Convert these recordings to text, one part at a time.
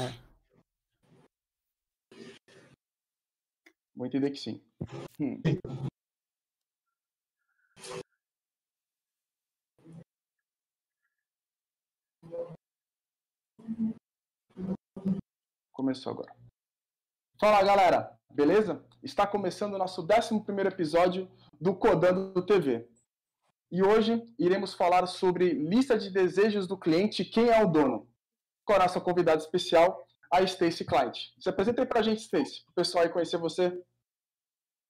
É. Vou entender que sim. Hum. Começou agora. Fala galera, beleza? Está começando o nosso 11 episódio do Codando TV. E hoje iremos falar sobre lista de desejos do cliente quem é o dono. Com a nossa convidada especial, a Stacy Client. Se apresenta aí pra gente, Stacy, para o pessoal aí conhecer você.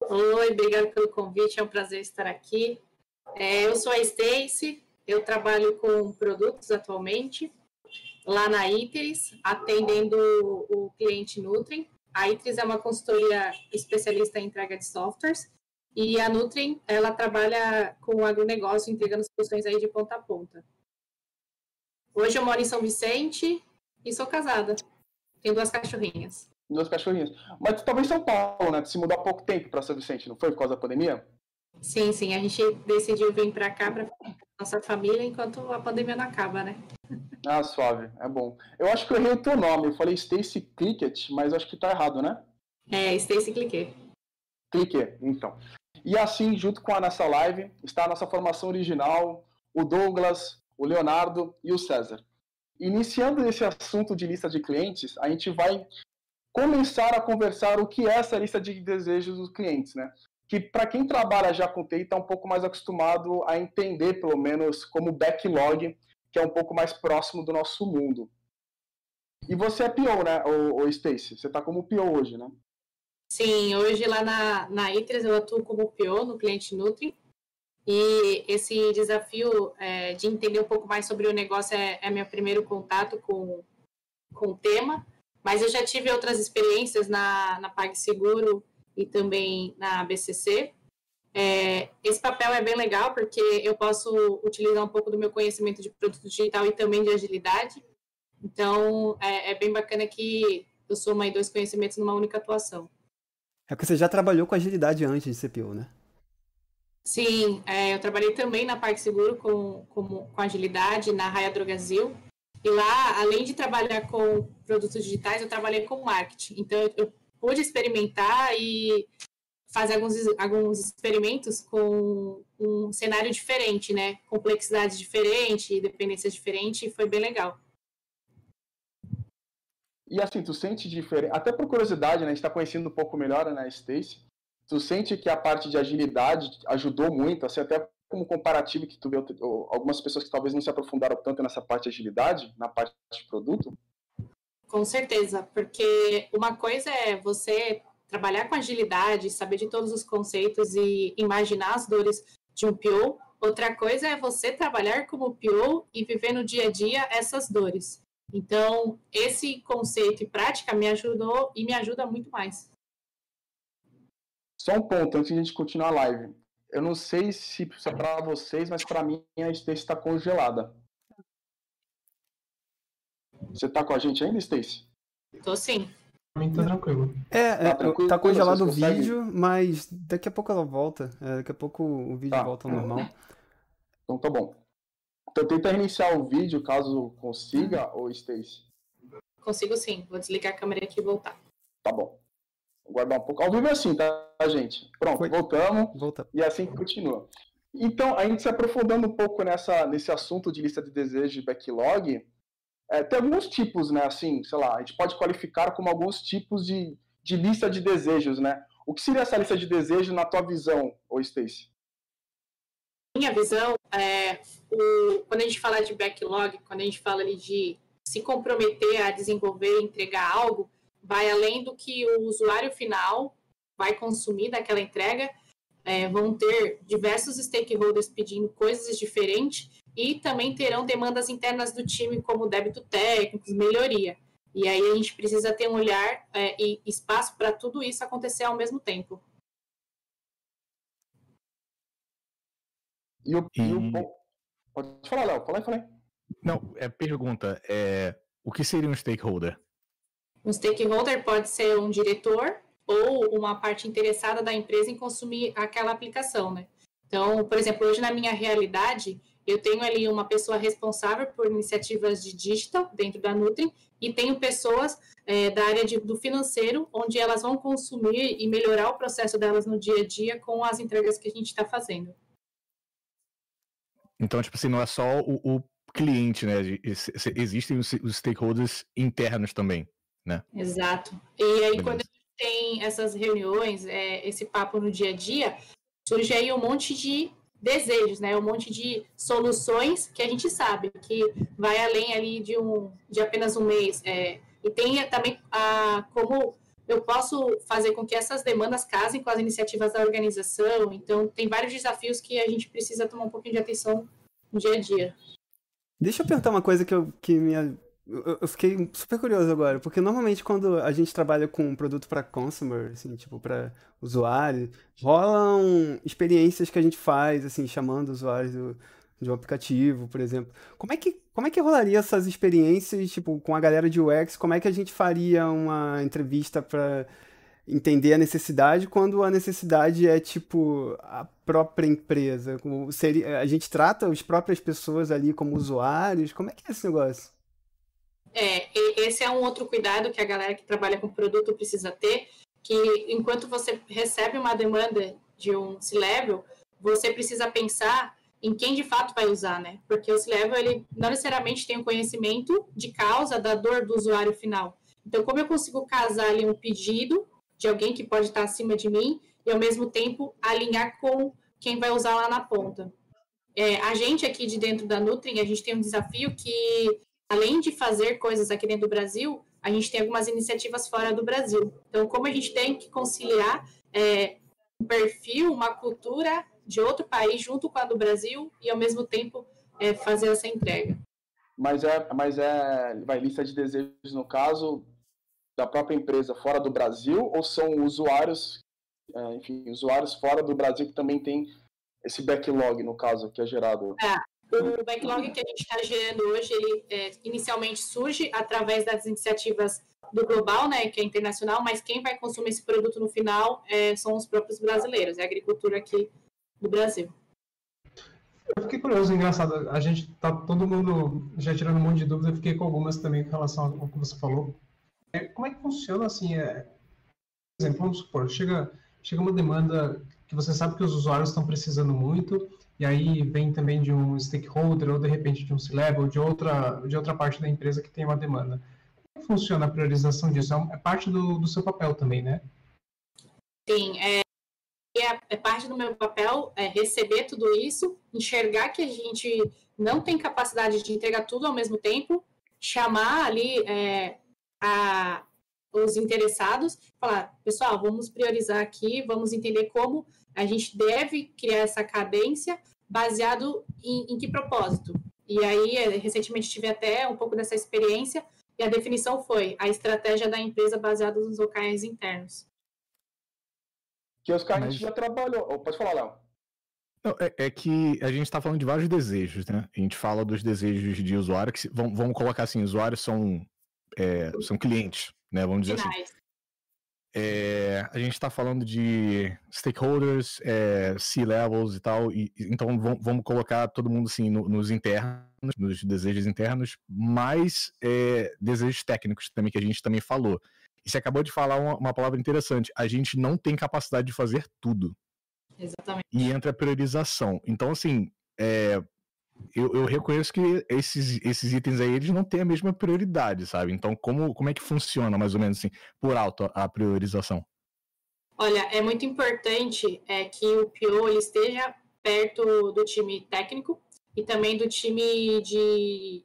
Oi, obrigada pelo convite, é um prazer estar aqui. É, eu sou a Stacy, eu trabalho com produtos atualmente, lá na ITERES, atendendo o cliente Nutrim. A ITERES é uma consultoria especialista em entrega de softwares, e a Nutrim, ela trabalha com agronegócio, entregando soluções aí de ponta a ponta. Hoje eu moro em São Vicente e sou casada. Tenho duas cachorrinhas. Duas cachorrinhas. Mas tu estava em São Paulo, né? Tu se mudou há pouco tempo para São Vicente, não foi? Por causa da pandemia? Sim, sim. A gente decidiu vir para cá para nossa família enquanto a pandemia não acaba, né? Ah, suave. É bom. Eu acho que eu errei o teu nome. Eu falei Stacy Clickett, mas acho que tá errado, né? É, Stacy Cliquet. Cliquet, então. E assim, junto com a nossa live, está a nossa formação original, o Douglas, o Leonardo e o César. Iniciando esse assunto de lista de clientes, a gente vai começar a conversar o que é essa lista de desejos dos clientes, né? Que para quem trabalha já com TI está um pouco mais acostumado a entender, pelo menos, como backlog, que é um pouco mais próximo do nosso mundo. E você é PO, né, o, o Stacy? Você está como PO hoje, né? Sim, hoje lá na, na eu atuo como PO no cliente Nutri. E esse desafio é, de entender um pouco mais sobre o negócio é, é meu primeiro contato com, com o tema. Mas eu já tive outras experiências na, na PagSeguro e também na BCC. É, esse papel é bem legal porque eu posso utilizar um pouco do meu conhecimento de produto digital e também de agilidade. Então, é, é bem bacana que eu somo aí dois conhecimentos numa única atuação. É porque você já trabalhou com agilidade antes de CPO, né? Sim, é, eu trabalhei também na PagSeguro com, com, com agilidade, na Raia Drogazil. E lá, além de trabalhar com produtos digitais, eu trabalhei com marketing. Então, eu, eu pude experimentar e fazer alguns, alguns experimentos com um cenário diferente, né? Complexidade diferente, dependência diferente, e foi bem legal. E assim, tu sente diferença, até por curiosidade, né? A gente está conhecendo um pouco melhor né, a Stacy. Tu sente que a parte de agilidade ajudou muito, assim, até como comparativo que tu vê algumas pessoas que talvez não se aprofundaram tanto nessa parte de agilidade, na parte de produto? Com certeza, porque uma coisa é você trabalhar com agilidade, saber de todos os conceitos e imaginar as dores de um PO. Outra coisa é você trabalhar como PO e viver no dia a dia essas dores. Então, esse conceito e prática me ajudou e me ajuda muito mais. Só um ponto antes de a gente continuar a live. Eu não sei se é para vocês, mas para mim a Stacy está congelada. Você está com a gente ainda, Stacy? Tô sim. Pra mim tá tranquilo. É, é tá, tá congelado o vídeo, mas daqui a pouco ela volta. É, daqui a pouco o vídeo tá. volta ao normal. Então tá bom. Então tenta reiniciar o vídeo caso consiga, ou Stacy. Consigo sim. Vou desligar a câmera aqui e voltar. Tá bom. Vou guardar um pouco. Ao vivo é assim, tá, gente? Pronto, Foi. voltamos. Volta. E assim continua. Então, a gente se aprofundando um pouco nessa, nesse assunto de lista de desejos de backlog, é, tem alguns tipos, né? Assim, sei lá, a gente pode qualificar como alguns tipos de, de lista de desejos, né? O que seria essa lista de desejos na tua visão, ô Stacy? Minha visão é o, quando a gente fala de backlog, quando a gente fala ali de se comprometer a desenvolver, entregar algo, vai além do que o usuário final vai consumir daquela entrega. É, vão ter diversos stakeholders pedindo coisas diferentes e também terão demandas internas do time, como débito técnico, melhoria. E aí a gente precisa ter um olhar é, e espaço para tudo isso acontecer ao mesmo tempo. E o, e... o... Pode falar, Léo. Fala aí, fala aí. Não, é pergunta. É, o que seria um stakeholder? Um stakeholder pode ser um diretor ou uma parte interessada da empresa em consumir aquela aplicação, né? Então, por exemplo, hoje na minha realidade, Eu tenho ali uma pessoa responsável por iniciativas de digital dentro da Nutri e tenho pessoas é, da área de, do financeiro, onde elas vão consumir e melhorar o processo delas no dia a dia com as entregas que a gente está fazendo. Então, tipo assim, não é só o, o cliente, né? Existem os, os, stakeholders internos também, né? Exato. E aí, Beleza. quando tem essas reuniões, é, esse papo no dia a dia, surge aí um monte de desejos, né? Um monte de soluções que a gente sabe que vai além ali de um de apenas um mês. É, e tem também a como eu posso fazer com que essas demandas casem com as iniciativas da organização. Então, tem vários desafios que a gente precisa tomar um pouquinho de atenção no dia a dia. Deixa eu perguntar uma coisa que, eu, que minha eu fiquei super curioso agora, porque normalmente quando a gente trabalha com um produto para consumer, assim, tipo para usuário, rolam experiências que a gente faz, assim, chamando usuários do, de um aplicativo, por exemplo. Como é que como é que rolaria essas experiências, tipo, com a galera de UX? Como é que a gente faria uma entrevista para entender a necessidade quando a necessidade é tipo a própria empresa? Como seria, a gente trata as próprias pessoas ali como usuários? Como é que é esse negócio? É, esse é um outro cuidado que a galera que trabalha com produto precisa ter, que enquanto você recebe uma demanda de um C-Level, você precisa pensar em quem de fato vai usar, né? Porque o C-Level, ele não necessariamente tem o conhecimento de causa da dor do usuário final. Então, como eu consigo casar ali um pedido de alguém que pode estar acima de mim e, ao mesmo tempo, alinhar com quem vai usar lá na ponta? É, a gente aqui de dentro da Nutri, a gente tem um desafio que além de fazer coisas aqui dentro do Brasil, a gente tem algumas iniciativas fora do Brasil. Então, como a gente tem que conciliar é, um perfil, uma cultura de outro país junto com a do Brasil e, ao mesmo tempo, é, fazer essa entrega. Mas é, mas é, vai lista de desejos no caso da própria empresa fora do Brasil ou são usuários, é, enfim, usuários fora do Brasil que também tem esse backlog no caso que é gerado? É, o backlog que a gente está gerando hoje, ele é, inicialmente surge através das iniciativas do global, né, que é internacional, mas quem vai consumir esse produto no final é, são os próprios brasileiros, é a agricultura aqui do Brasil. Eu fiquei curioso, engraçado, a gente tá todo mundo já tirando um monte de dúvidas, eu fiquei com algumas também com relação ao que você falou. É, como é que funciona assim? É, por exemplo, vamos supor, chega, chega uma demanda que você sabe que os usuários estão precisando muito, e aí vem também de um stakeholder ou de repente de um C-level, de outra, de outra parte da empresa que tem uma demanda. Como funciona a priorização disso? É, é parte do, do seu papel também, né? Sim, é, é, é parte do meu papel é receber tudo isso, enxergar que a gente não tem capacidade de entregar tudo ao mesmo tempo, chamar ali é, a, os interessados, falar, pessoal, vamos priorizar aqui, vamos entender como a gente deve criar essa cadência baseado em, em que propósito. E aí, é, recentemente tive até um pouco dessa experiência e a definição foi a estratégia da empresa baseada nos locais internos. Que os caras Mas... já trabalhou. Oh, pode falar, Léo. Não, é, é, que a gente está falando de vários desejos, né? A gente fala dos desejos de usuário, que vamos, vamos colocar assim, usuários são, é, são clientes, né? Vamos dizer assim. Finais. assim. É, a gente está falando de stakeholders, é, C-levels e tal, e, então vamos colocar todo mundo assim no, nos internos, nos desejos internos, mais é, desejos técnicos também que a gente também falou. E você acabou de falar uma, uma, palavra interessante. A gente não tem capacidade de fazer tudo. Exatamente. E entra a priorização. Então, assim, é, eu, eu, reconheço que esses, esses itens aí eles não têm a mesma prioridade, sabe? Então, como, como é que funciona, mais ou menos assim, por alto, a, priorização? Olha, é muito importante é, que o PO ele esteja perto do time técnico e também do time de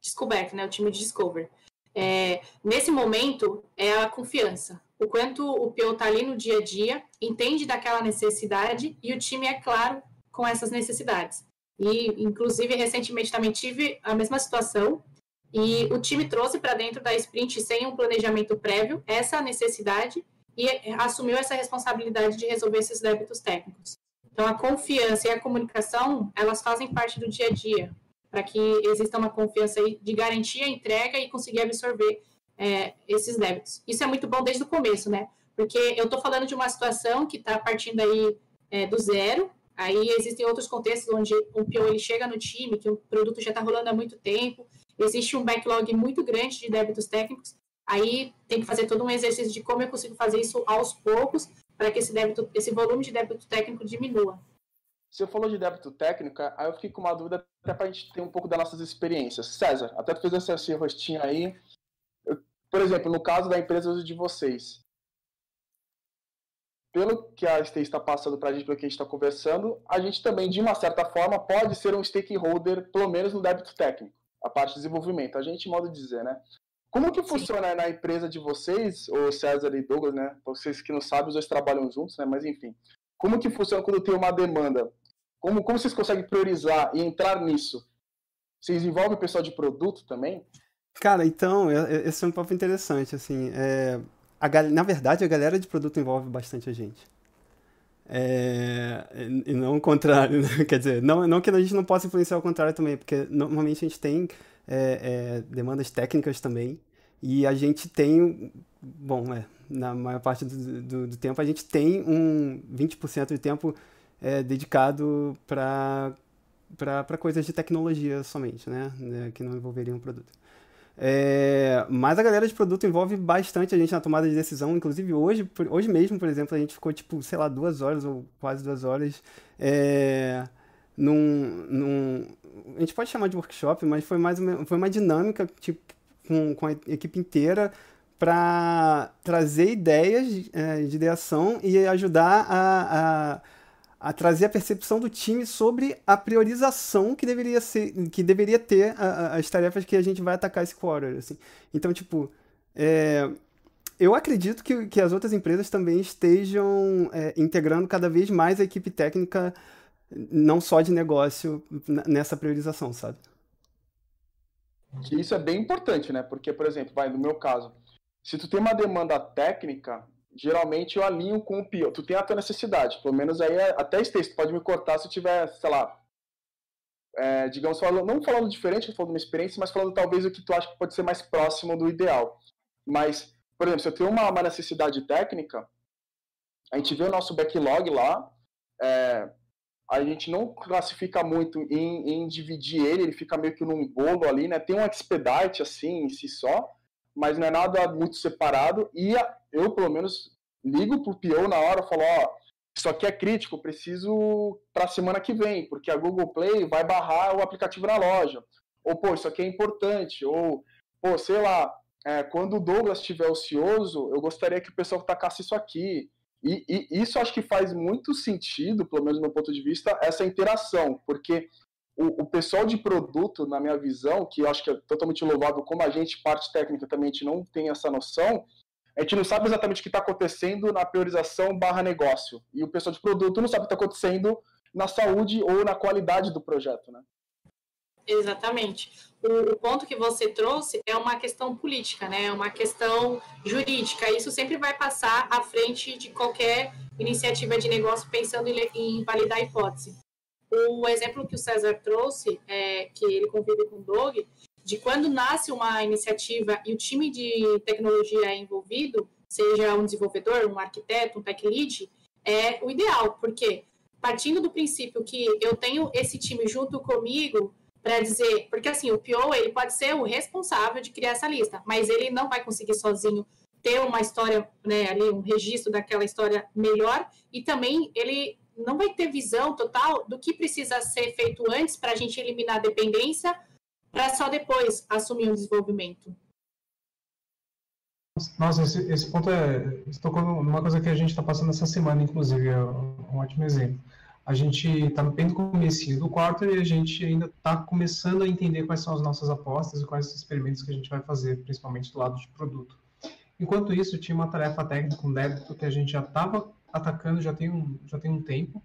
descoberta, né? O time de discover. É, nesse momento, é a confiança. O quanto o PO está ali no dia a dia, entende daquela necessidade e o time é claro com essas necessidades. E, inclusive, recentemente também tive a mesma situação. E o time trouxe para dentro da sprint, sem um planejamento prévio, essa necessidade e assumiu essa responsabilidade de resolver esses débitos técnicos. Então, a confiança e a comunicação, elas fazem parte do dia a dia, para que exista uma confiança de garantir a entrega e conseguir absorver é, esses débitos. Isso é muito bom desde o começo, né? Porque eu estou falando de uma situação que está partindo aí é, do zero, Aí existem outros contextos onde o PO ele chega no time, que o produto já está rolando há muito tempo, existe um backlog muito grande de débitos técnicos, aí tem que fazer todo um exercício de como eu consigo fazer isso aos poucos para que esse, débito, esse volume de débito técnico diminua. Você falou de débito técnico, aí eu fiquei com uma dúvida até para a gente ter um pouco das nossas experiências. César, até tu fez esse rostinho aí. Eu, por exemplo, no caso da empresa de vocês, pelo que a Stay está passando para a gente, pelo que a gente está conversando, a gente também, de uma certa forma, pode ser um stakeholder, pelo menos no débito técnico, a parte de desenvolvimento. A gente, modo de dizer, né? Como que funciona Sim. na empresa de vocês, o César e Douglas, né? Vocês que não sabem, os dois trabalham juntos, né? Mas enfim, como que funciona quando tem uma demanda? Como, como vocês conseguem priorizar e entrar nisso? Vocês envolvem o pessoal de produto também? Cara, então, esse é um papo interessante, assim, é, a, na verdade, a galera de produto envolve bastante a gente. É, e não o contrário, né? quer dizer, não, não que a gente não possa influenciar o contrário também, porque normalmente a gente tem é, é, demandas técnicas também, e a gente tem, bom, é, na maior parte do, do, do, tempo, a gente tem um 20% de tempo é, dedicado para coisas de tecnologia somente, né? né? que não envolveriam o produto. É, mas a galera de produto envolve bastante a gente na tomada de decisão. Inclusive hoje, hoje mesmo, por exemplo, a gente ficou tipo, sei lá, duas horas ou quase duas horas é, num, num. A gente pode chamar de workshop, mas foi mais uma, foi uma dinâmica tipo, com, com a equipe inteira para trazer ideias é, de ideação e ajudar a, a a trazer a percepção do time sobre a priorização que deveria ser, que deveria ter a, a, as tarefas que a gente vai atacar esse quarter, assim. Então, tipo, é, eu acredito que, que as outras empresas também estejam é, integrando cada vez mais a equipe técnica, não só de negócio, nessa priorização, sabe? Isso é bem importante, né? Porque, por exemplo, vai, no meu caso, se tu tem uma demanda técnica, geralmente eu alinho com o PO. Tu tem a tua necessidade, pelo menos aí é, até esse texto pode me cortar se tiver, sei lá, é, digamos, falando, não falando diferente, falando uma experiência, mas falando talvez o que tu acha que pode ser mais próximo do ideal. Mas, por exemplo, se eu tenho uma, uma necessidade técnica, a gente vê o nosso backlog lá, é, a gente não classifica muito em, em, dividir ele, ele fica meio que num bolo ali, né? Tem um expedite assim em si só, mas não é nada muito separado. E eu, pelo menos, ligo pro PO na hora falo, ó, isso aqui é crítico, preciso para semana que vem, porque a Google Play vai barrar o aplicativo na loja. Ou, pô, isso aqui é importante. Ou, pô, sei lá, é, quando o Douglas estiver ocioso, eu gostaria que o pessoal tacasse isso aqui. E, e, isso acho que faz muito sentido, pelo menos do meu ponto de vista, essa interação, porque o, o, pessoal de produto, na minha visão, que eu acho que é totalmente louvável, como a gente, parte técnica, também a gente não tem essa noção, a gente não sabe exatamente o que está acontecendo na priorização barra negócio. E o pessoal de produto não sabe o que está acontecendo na saúde ou na qualidade do projeto, né? Exatamente. O, o, ponto que você trouxe é uma questão política, né? É uma questão jurídica. Isso sempre vai passar à frente de qualquer iniciativa de negócio pensando em, em validar a hipótese o exemplo que o César trouxe, é, que ele convive com o Doug, de quando nasce uma iniciativa e o time de tecnologia é envolvido, seja um desenvolvedor, um arquiteto, um tech lead, é o ideal, porque partindo do princípio que eu tenho esse time junto comigo para dizer, porque assim, o PO ele pode ser o responsável de criar essa lista, mas ele não vai conseguir sozinho ter uma história, né, ali um registro daquela história melhor e também ele não vai ter visão total do que precisa ser feito antes para a gente eliminar a dependência, para só depois assumir um desenvolvimento. Nossa, esse, esse ponto é. Estou numa coisa que a gente está passando essa semana, inclusive, é um ótimo exemplo. A gente está bem no começo do quarto e a gente ainda está começando a entender quais são as nossas apostas e quais os experimentos que a gente vai fazer, principalmente do lado de produto. Enquanto isso, tinha uma tarefa técnica, um débito que a gente já estava atacando já tem um, já tem um tempo,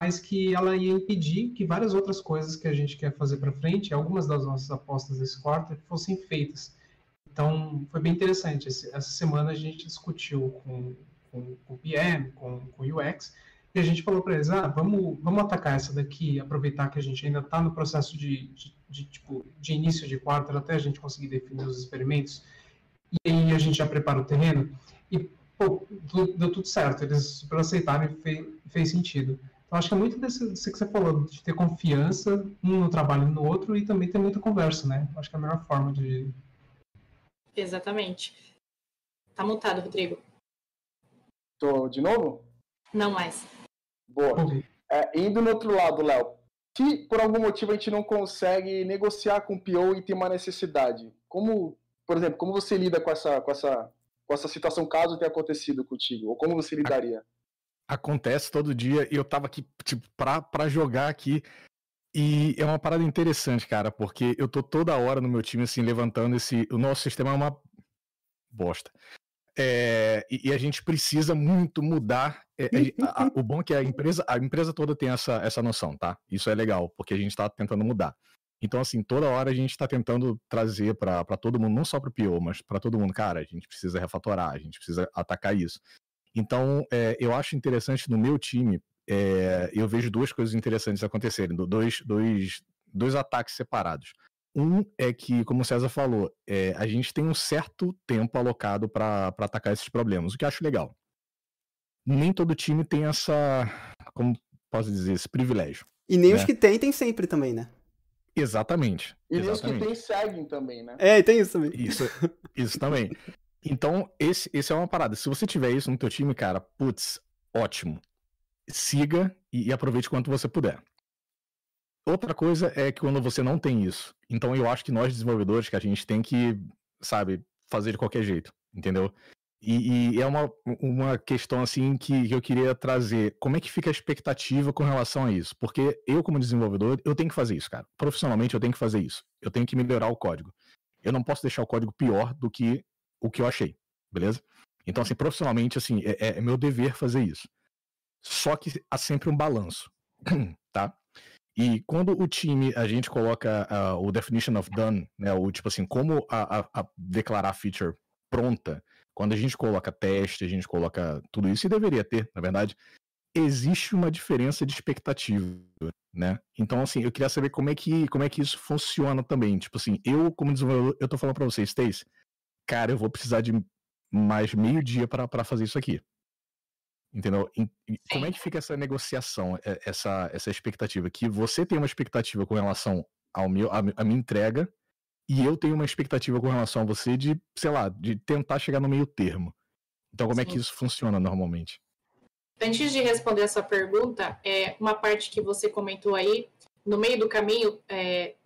mas que ela ia impedir que várias outras coisas que a gente quer fazer para frente, algumas das nossas apostas desse quarto, fossem feitas. Então, foi bem interessante. Essa semana a gente discutiu com, com, com o PM, com, com o UX, e a gente falou para eles, ah, vamos, vamos atacar essa daqui, aproveitar que a gente ainda está no processo de, de, de, tipo, de início de quarto, até a gente conseguir definir os experimentos, e aí a gente já prepara o terreno. E pô, deu tudo certo, eles super aceitaram e fez, fez sentido. Eu acho que é muito desse, desse que você falou, de ter confiança um no trabalho no outro e também ter muita conversa, né? Eu acho que é a melhor forma de. Exatamente. Tá mutado, Rodrigo. Tô de novo? Não mais. Boa. É, indo no outro lado, Léo, se por algum motivo a gente não consegue negociar com o PO e tem uma necessidade, como, por exemplo, como você lida com essa, com essa, com essa situação caso tenha acontecido contigo? Ou como você lidaria? Acontece todo dia e eu tava aqui, tipo, pra, pra jogar aqui. E é uma parada interessante, cara, porque eu tô toda hora no meu time, assim, levantando esse. O nosso sistema é uma bosta. É, e, e, a gente precisa muito mudar. É, a, o bom é que a empresa, a empresa toda tem essa, essa noção, tá? Isso é legal, porque a gente está tentando mudar. Então, assim, toda hora a gente está tentando trazer para todo mundo, não só para o PO, mas para todo mundo, cara, a gente precisa refatorar, a gente precisa atacar isso. Então, é, eu acho interessante no meu time, é, eu vejo duas coisas interessantes acontecerem, dois, dois, dois ataques separados. Um é que, como o César falou, é, a gente tem um certo tempo alocado para atacar esses problemas, o que eu acho legal. Nem todo time tem essa. Como posso dizer? Esse privilégio. E nem né? os que tem, tem sempre também, né? Exatamente. E nem os que tem seguem também, né? É, tem isso também. Isso, isso também. Então, esse, esse é uma parada. Se você tiver isso no teu time, cara, putz, ótimo. Siga e, e aproveite quanto você puder. Outra coisa é que quando você não tem isso. Então eu acho que nós desenvolvedores que a gente tem que, sabe, fazer de qualquer jeito, entendeu? E, e é uma, uma questão assim que eu queria trazer. Como é que fica a expectativa com relação a isso? Porque eu, como desenvolvedor, eu tenho que fazer isso, cara. Profissionalmente eu tenho que fazer isso. Eu tenho que melhorar o código. Eu não posso deixar o código pior do que o que eu achei, beleza? Então, assim, profissionalmente, assim, é, é, é meu dever fazer isso. Só que há sempre um balanço, tá? E quando o time, a gente coloca uh, o definition of done, né, o tipo assim, como a, a, a declarar a feature pronta, quando a gente coloca teste, a gente coloca tudo isso, e deveria ter, na verdade, existe uma diferença de expectativa, né? Então, assim, eu queria saber como é que, como é que isso funciona também. Tipo assim, eu, como desenvolvedor, eu tô falando pra vocês, Stace, cara, eu vou precisar de mais meio dia para fazer isso aqui. Entendeu? E, como é que fica essa negociação, essa, essa expectativa? Que você tem uma expectativa com relação ao meu, a, a minha entrega e eu tenho uma expectativa com relação a você de, sei lá, de tentar chegar no meio termo. Então, como Sim. é que isso funciona normalmente? Antes de responder essa pergunta, é uma parte que você comentou aí, no meio do caminho, é,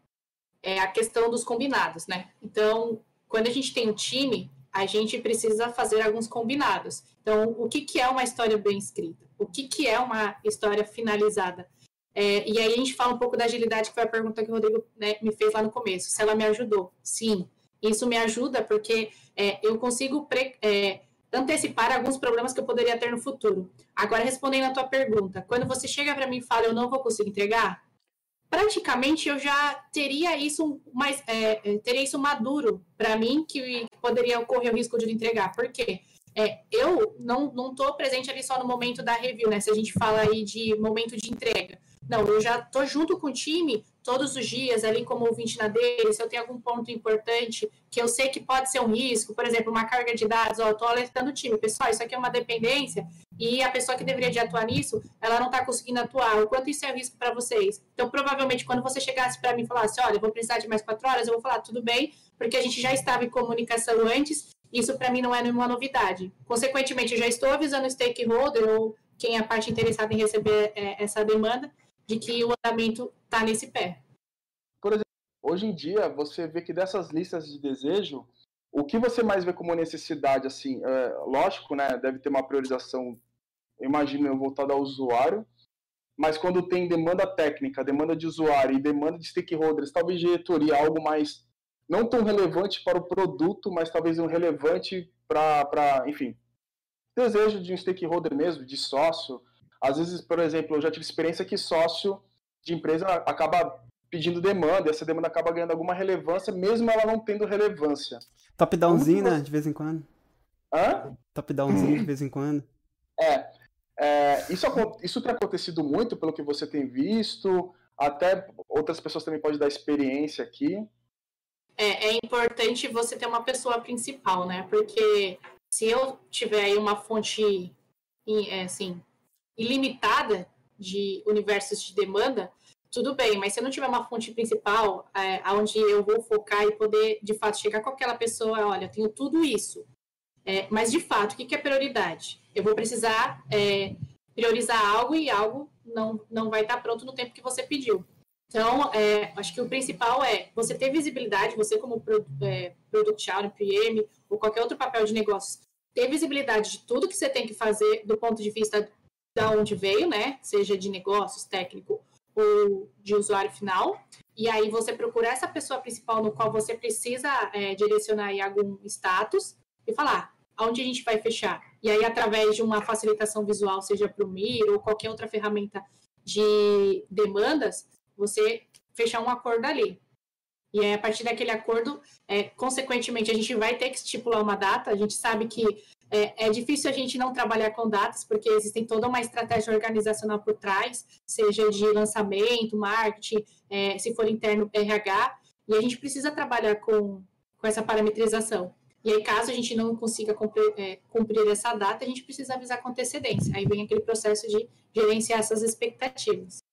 é a questão dos combinados, né? Então, quando a gente tem um time, a gente precisa fazer alguns combinados. Então, o que, que é uma história bem escrita? O que, que é uma história finalizada? É, e aí a gente fala um pouco da agilidade, que foi a pergunta que o Rodrigo né, me fez lá no começo. Se ela me ajudou. Sim, isso me ajuda porque é, eu consigo pre, é, antecipar alguns problemas que eu poderia ter no futuro. Agora, respondendo a tua pergunta, quando você chega para mim e fala, eu não vou conseguir entregar, praticamente eu já teria isso mais é, é teria isso maduro para mim que poderia ocorrer o risco de entregar. Por quê? É, eu não estou presente ali só no momento da review, né? Se a gente fala aí de momento de entrega. Não, eu já estou junto com o time todos os dias, ali como ouvinte na dele, se eu tenho algum ponto importante que eu sei que pode ser um risco, por exemplo, uma carga de dados, ó, eu estou alertando o time, pessoal, isso aqui é uma dependência, e a pessoa que deveria de atuar nisso, ela não está conseguindo atuar, o quanto isso é um risco para vocês? Então, provavelmente, quando você chegasse para mim e falasse, olha, eu vou precisar de mais quatro horas, eu vou falar, tudo bem, porque a gente já estava em comunicação antes, isso para mim não é nenhuma novidade. Consequentemente, eu já estou avisando o stakeholder ou quem é a parte interessada em receber é, essa demanda, de que o andamento está nesse pé. Por exemplo, hoje em dia, você vê que dessas listas de desejo, o que você mais vê como necessidade, assim, é, lógico, né, deve ter uma priorização, imagino, voltada ao usuário, mas quando tem demanda técnica, demanda de usuário e demanda de stakeholders, talvez diretoria, algo mais não tão relevante para o produto, mas talvez um relevante para, enfim, desejo de um stakeholder mesmo, de sócio, às vezes, por exemplo, eu já tive experiência que sócio de empresa acaba pedindo demanda, e essa demanda acaba ganhando alguma relevância, mesmo ela não tendo relevância. Top-downzinho, né? De vez em quando. Hã? Top-downzinho de vez em quando. É. é isso, isso tem acontecido muito, pelo que você tem visto. Até outras pessoas também podem dar experiência aqui. É, é importante você ter uma pessoa principal, né? Porque se eu tiver aí uma fonte, é, assim, ilimitada, de universos de demanda, tudo bem, mas se eu não tiver uma fonte principal é, eu vou focar e poder, de fato, chegar com aquela pessoa, olha, eu tenho tudo isso, é, mas, de fato, o que, que é prioridade? Eu vou precisar é, priorizar algo e algo não, não vai estar pronto no tempo que você pediu. Então, é, acho que o principal é você ter visibilidade, você como é, Product Owner, PM, ou qualquer outro papel de negócio, ter visibilidade de tudo que você tem que fazer do ponto de vista da onde veio, né? Seja de negócios, técnico ou de usuário final. E aí você procura essa pessoa principal no qual você precisa é, direcionar aí algum status e falar aonde a gente vai fechar. E aí, através de uma facilitação visual, seja para o Mir ou qualquer outra ferramenta de demandas, você fechar um acordo ali. E aí, a partir daquele acordo, é, consequentemente, a gente vai ter que estipular uma data. A gente sabe que é, é, difícil a gente não trabalhar com datas, porque existem toda uma estratégia organizacional por trás, seja de lançamento, marketing, é, se for interno, RH, e a gente precisa trabalhar com, com essa parametrização. E aí, caso a gente não consiga cumprir, é, cumprir essa data, a gente precisa avisar com antecedência. Aí vem aquele processo de gerenciar essas expectativas.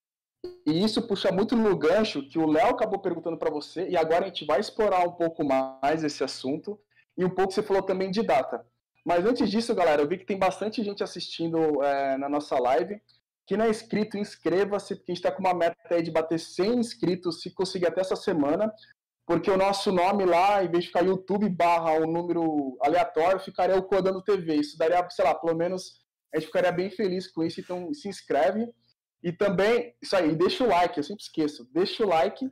E isso puxa muito no gancho que o Léo acabou perguntando para você, e agora a gente vai explorar um pouco mais esse assunto, e um pouco você falou também de data. Mas antes disso, galera, eu vi que tem bastante gente assistindo é, na nossa live. Quem não é inscrito, inscreva-se, porque a gente está com uma meta aí de bater 100 inscritos, se conseguir até essa semana porque o nosso nome lá, em vez de ficar YouTube barra um número aleatório, ficaria o Codando TV. Isso daria, sei lá, pelo menos a gente ficaria bem feliz com isso, então se inscreve. E também, isso aí, deixa o like, eu sempre esqueço, deixa o like.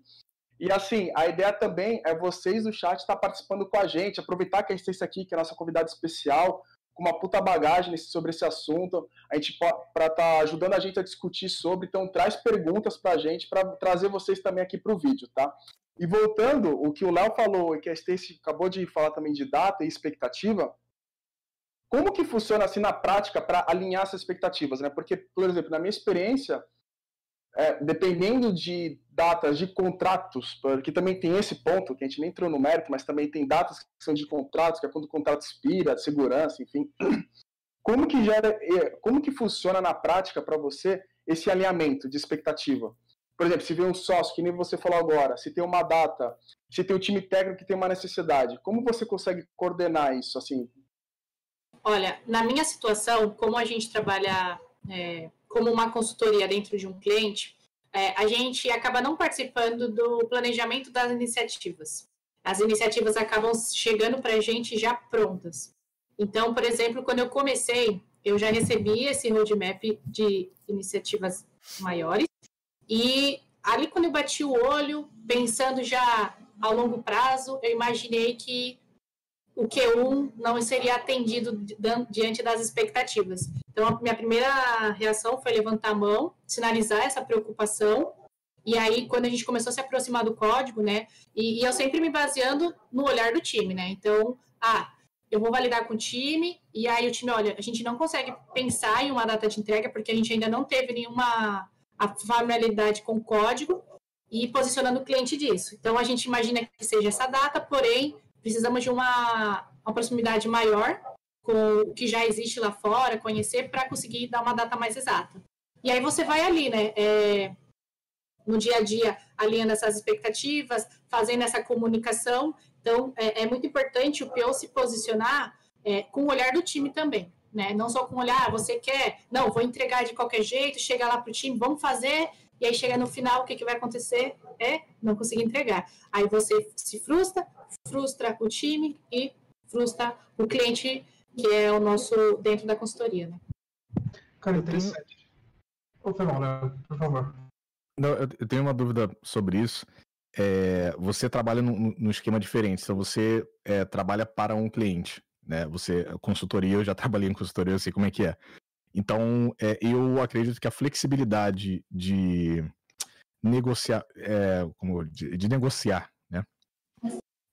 E assim, a ideia também é vocês do chat estar participando com a gente, aproveitar que a isso aqui, que é a nossa convidada especial, com uma puta bagagem sobre esse assunto, a gente para estar tá ajudando a gente a discutir sobre, então traz perguntas para a gente, para trazer vocês também aqui para o vídeo, tá? E voltando, o que o Léo falou e que a Stacy acabou de falar também de data e expectativa, como que funciona assim na prática para alinhar essas expectativas, né? Porque, por exemplo, na minha experiência, é, dependendo de datas de contratos, que também tem esse ponto, que a gente nem entrou no mérito, mas também tem datas que são de contratos, que é quando o contrato expira, de segurança, enfim. Como que gera, como que funciona na prática para você esse alinhamento de expectativa? por exemplo, se vê um sócio, que nem você falou agora, se tem uma data, se tem um time técnico que tem uma necessidade, como você consegue coordenar isso, assim? Olha, na minha situação, como a gente trabalha é, como uma consultoria dentro de um cliente, é, a gente acaba não participando do planejamento das iniciativas. As iniciativas acabam chegando para a gente já prontas. Então, por exemplo, quando eu comecei, eu já recebi esse roadmap de iniciativas maiores, e ali, quando eu bati o olho, pensando já ao longo prazo, eu imaginei que o Q1 não seria atendido diante das expectativas. Então, a minha primeira reação foi levantar a mão, sinalizar essa preocupação. E aí, quando a gente começou a se aproximar do código, né? E, e eu sempre me baseando no olhar do time, né? Então, ah, eu vou validar com o time, e aí o time, olha, a gente não consegue pensar em uma data de entrega porque a gente ainda não teve nenhuma familiaridade com o código e posicionando o cliente disso. Então, a gente imagina que seja essa data, porém, precisamos de uma, uma proximidade maior com o que já existe lá fora, conhecer, para conseguir dar uma data mais exata. E aí você vai ali, né? É, no dia a dia, alinhando essas expectativas, fazendo essa comunicação. Então, é, é muito importante o PO se posicionar é, com o olhar do time também né? Não só com olhar, ah, você quer, não, vou entregar de qualquer jeito, chega lá para o time, vamos fazer, e aí chega no final, o que, que vai acontecer? É não conseguir entregar. Aí você se frustra, frustra o time e frustra o cliente, que é o nosso dentro da consultoria, né? Cara, interessante. Ô, Fernando, por favor. Não, eu tenho uma dúvida sobre isso. É, você trabalha num, num esquema diferente, então você é, trabalha para um cliente né? Você, consultoria, eu já trabalhei em consultoria, eu sei como é que é. Então, é, eu acredito que a flexibilidade de negociar, é, como, de, de, negociar, né?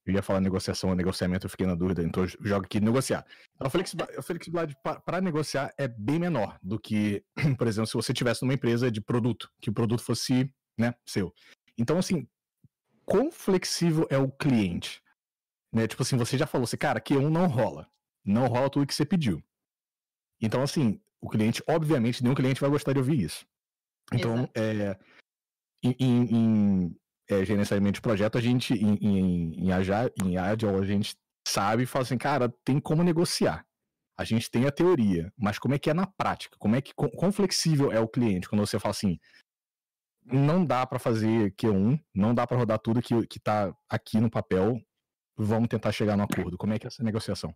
Eu ia falar negociação ou negociamento, eu fiquei na dúvida, então eu jogo aqui negociar. Então, a flexibilidade, a flexibilidade para negociar é bem menor do que, por exemplo, se você tivesse numa empresa de produto, que o produto fosse, né, seu. Então, assim, quão flexível é o cliente? Né? Tipo assim, você já falou assim, cara, Q1 não rola. Não rola tudo que você pediu. Então, assim, o cliente, obviamente, nenhum cliente vai gostar de ouvir isso. Então, é, em, em é, gerenciamento de projeto, a gente, em, em, em, em Agile, a gente sabe e fala assim, cara, tem como negociar. A gente tem a teoria, mas como é que é na prática? Como é que quão flexível é o cliente quando você fala assim, não dá para fazer Q1, não dá para rodar tudo que, que tá aqui no papel, vamos tentar chegar no acordo. Como é que é essa negociação?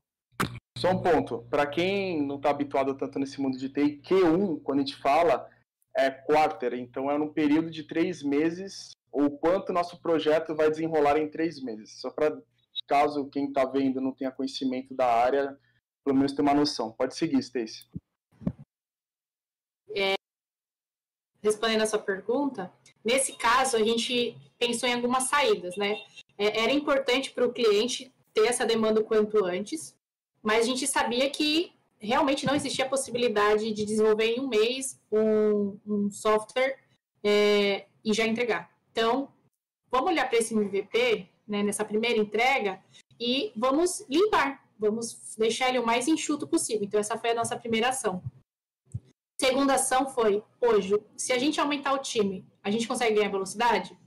Só um ponto, para quem não está habituado tanto nesse mundo de TI, Q1, quando a gente fala, é quarter, então é num período de três meses, ou quanto nosso projeto vai desenrolar em três meses. Só para caso quem está vendo não tenha conhecimento da área, pelo menos ter uma noção. Pode seguir, Stacy. É, respondendo a sua pergunta, nesse caso a gente pensou em algumas saídas, né? É, era importante para o cliente ter essa demanda o quanto antes, mas a gente sabia que realmente não existia a possibilidade de desenvolver em um mês um, um software é, e já entregar. Então, vamos olhar para esse MVP, né, nessa primeira entrega, e vamos limpar, vamos deixar ele o mais enxuto possível. Então, essa foi a nossa primeira ação. Segunda ação foi, hoje, se a gente aumentar o time, a gente consegue ganhar velocidade?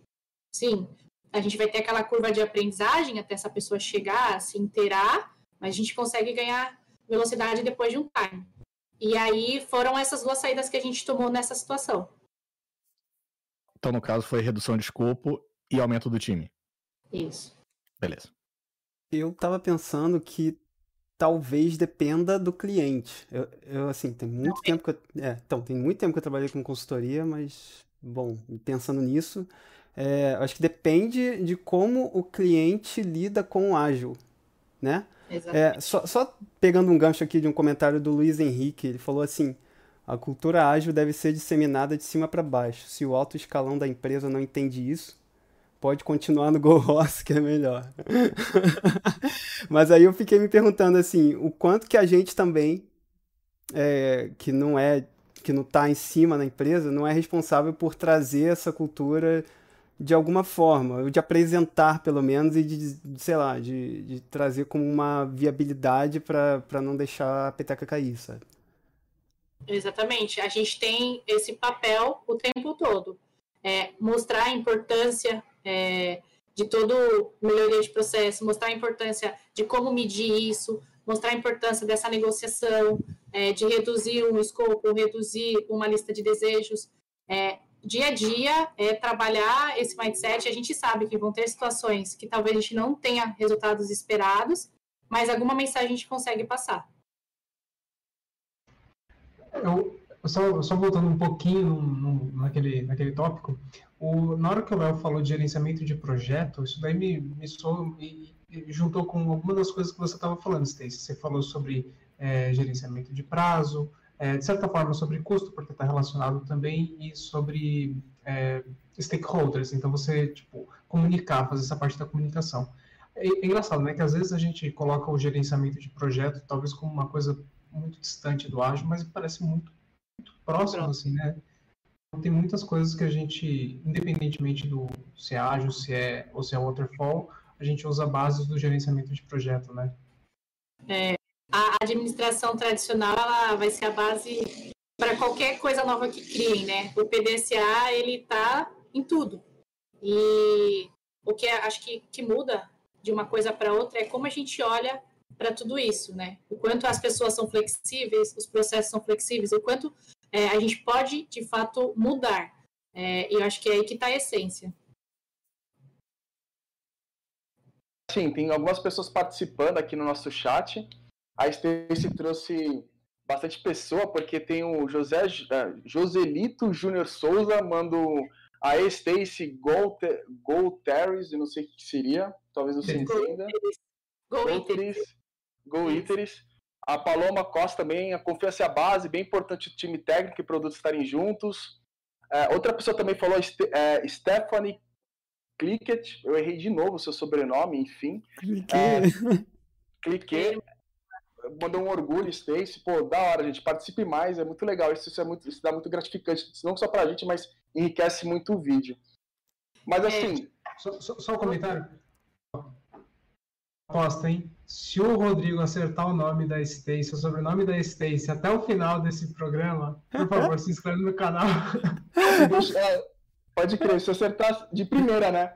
Sim. A gente vai ter aquela curva de aprendizagem até essa pessoa chegar, se inteirar, mas a gente consegue ganhar velocidade depois de um time. E aí foram essas duas saídas que a gente tomou nessa situação. Então, no caso, foi redução de escopo e aumento do time. Isso. Beleza. Eu tava pensando que talvez dependa do cliente. Eu, eu assim, tem muito Não, tempo que eu, é, então, tem muito tempo que eu trabalhei com consultoria, mas bom, pensando nisso, é, acho que depende de como o cliente lida com o ágil, né? É, só, só, pegando um gancho aqui de um comentário do Luiz Henrique, ele falou assim: a cultura ágil deve ser disseminada de cima para baixo. Se o alto escalão da empresa não entende isso, pode continuar no Go Horse, que é melhor. Mas aí eu fiquei me perguntando assim, o quanto que a gente também, é, que não é, que não está em cima na empresa, não é responsável por trazer essa cultura de alguma forma, de apresentar pelo menos e de, de sei lá, de, de, trazer como uma viabilidade para não deixar a peteca cair, sabe? Exatamente. A gente tem esse papel o tempo todo. É, mostrar a importância é, de todo melhoria de processo, mostrar a importância de como medir isso, mostrar a importância dessa negociação, é, de reduzir um escopo, reduzir uma lista de desejos. É, dia a dia é trabalhar esse mindset. A gente sabe que vão ter situações que talvez a gente não tenha resultados esperados, mas alguma mensagem a gente consegue passar. Eu, só, só voltando um pouquinho no, no, naquele, naquele tópico, o, na hora que o Léo falou de gerenciamento de projeto, isso daí me, me, soou, juntou com algumas das coisas que você estava falando, Stacy. Você falou sobre é, gerenciamento de prazo, é, de certa forma, sobre custo, porque está relacionado também, e sobre é, stakeholders. Então, você, tipo, comunicar, fazer essa parte da comunicação. É, é, engraçado, né? Que às vezes a gente coloca o gerenciamento de projeto, talvez como uma coisa muito distante do ágil, mas parece muito, muito próximo, assim, né? Então, tem muitas coisas que a gente, independentemente do se é ágil, se é, ou se é waterfall, a gente usa bases do gerenciamento de projeto, né? É, a administração tradicional ela vai ser a base para qualquer coisa nova que criem, né? O PDCA ele está em tudo e o que é, acho que, que muda de uma coisa para outra é como a gente olha para tudo isso, né? O quanto as pessoas são flexíveis, os processos são flexíveis, o quanto é, a gente pode de fato mudar. É, e eu acho que é aí que está a essência. Sim, tem algumas pessoas participando aqui no nosso chat. A Stacy trouxe bastante pessoa, porque tem o José uh, Joselito Júnior Souza, mando a Stacy Golteres, eu não sei o que seria, talvez você entenda. Go Iteris. Go Iteris. A Paloma Costa também, a confiança é a base, bem importante o time técnico e produtos estarem juntos. É, outra pessoa também falou, é, Stephanie Clicket, eu errei de novo o seu sobrenome, enfim. Cliquei. É, cliquei mandou um orgulho, Stacy, pô, da hora, gente, participe mais, é muito legal, isso, isso é muito, isso dá muito gratificante, não só pra gente, mas enriquece muito o vídeo. Mas é. assim... Só, só, só um comentário. Aposta, hein? se o Rodrigo acertar o nome da Stacy, o sobrenome da Stacy até o final desse programa, por favor, se inscreve no canal. É, pode crer, se acertar de primeira, né?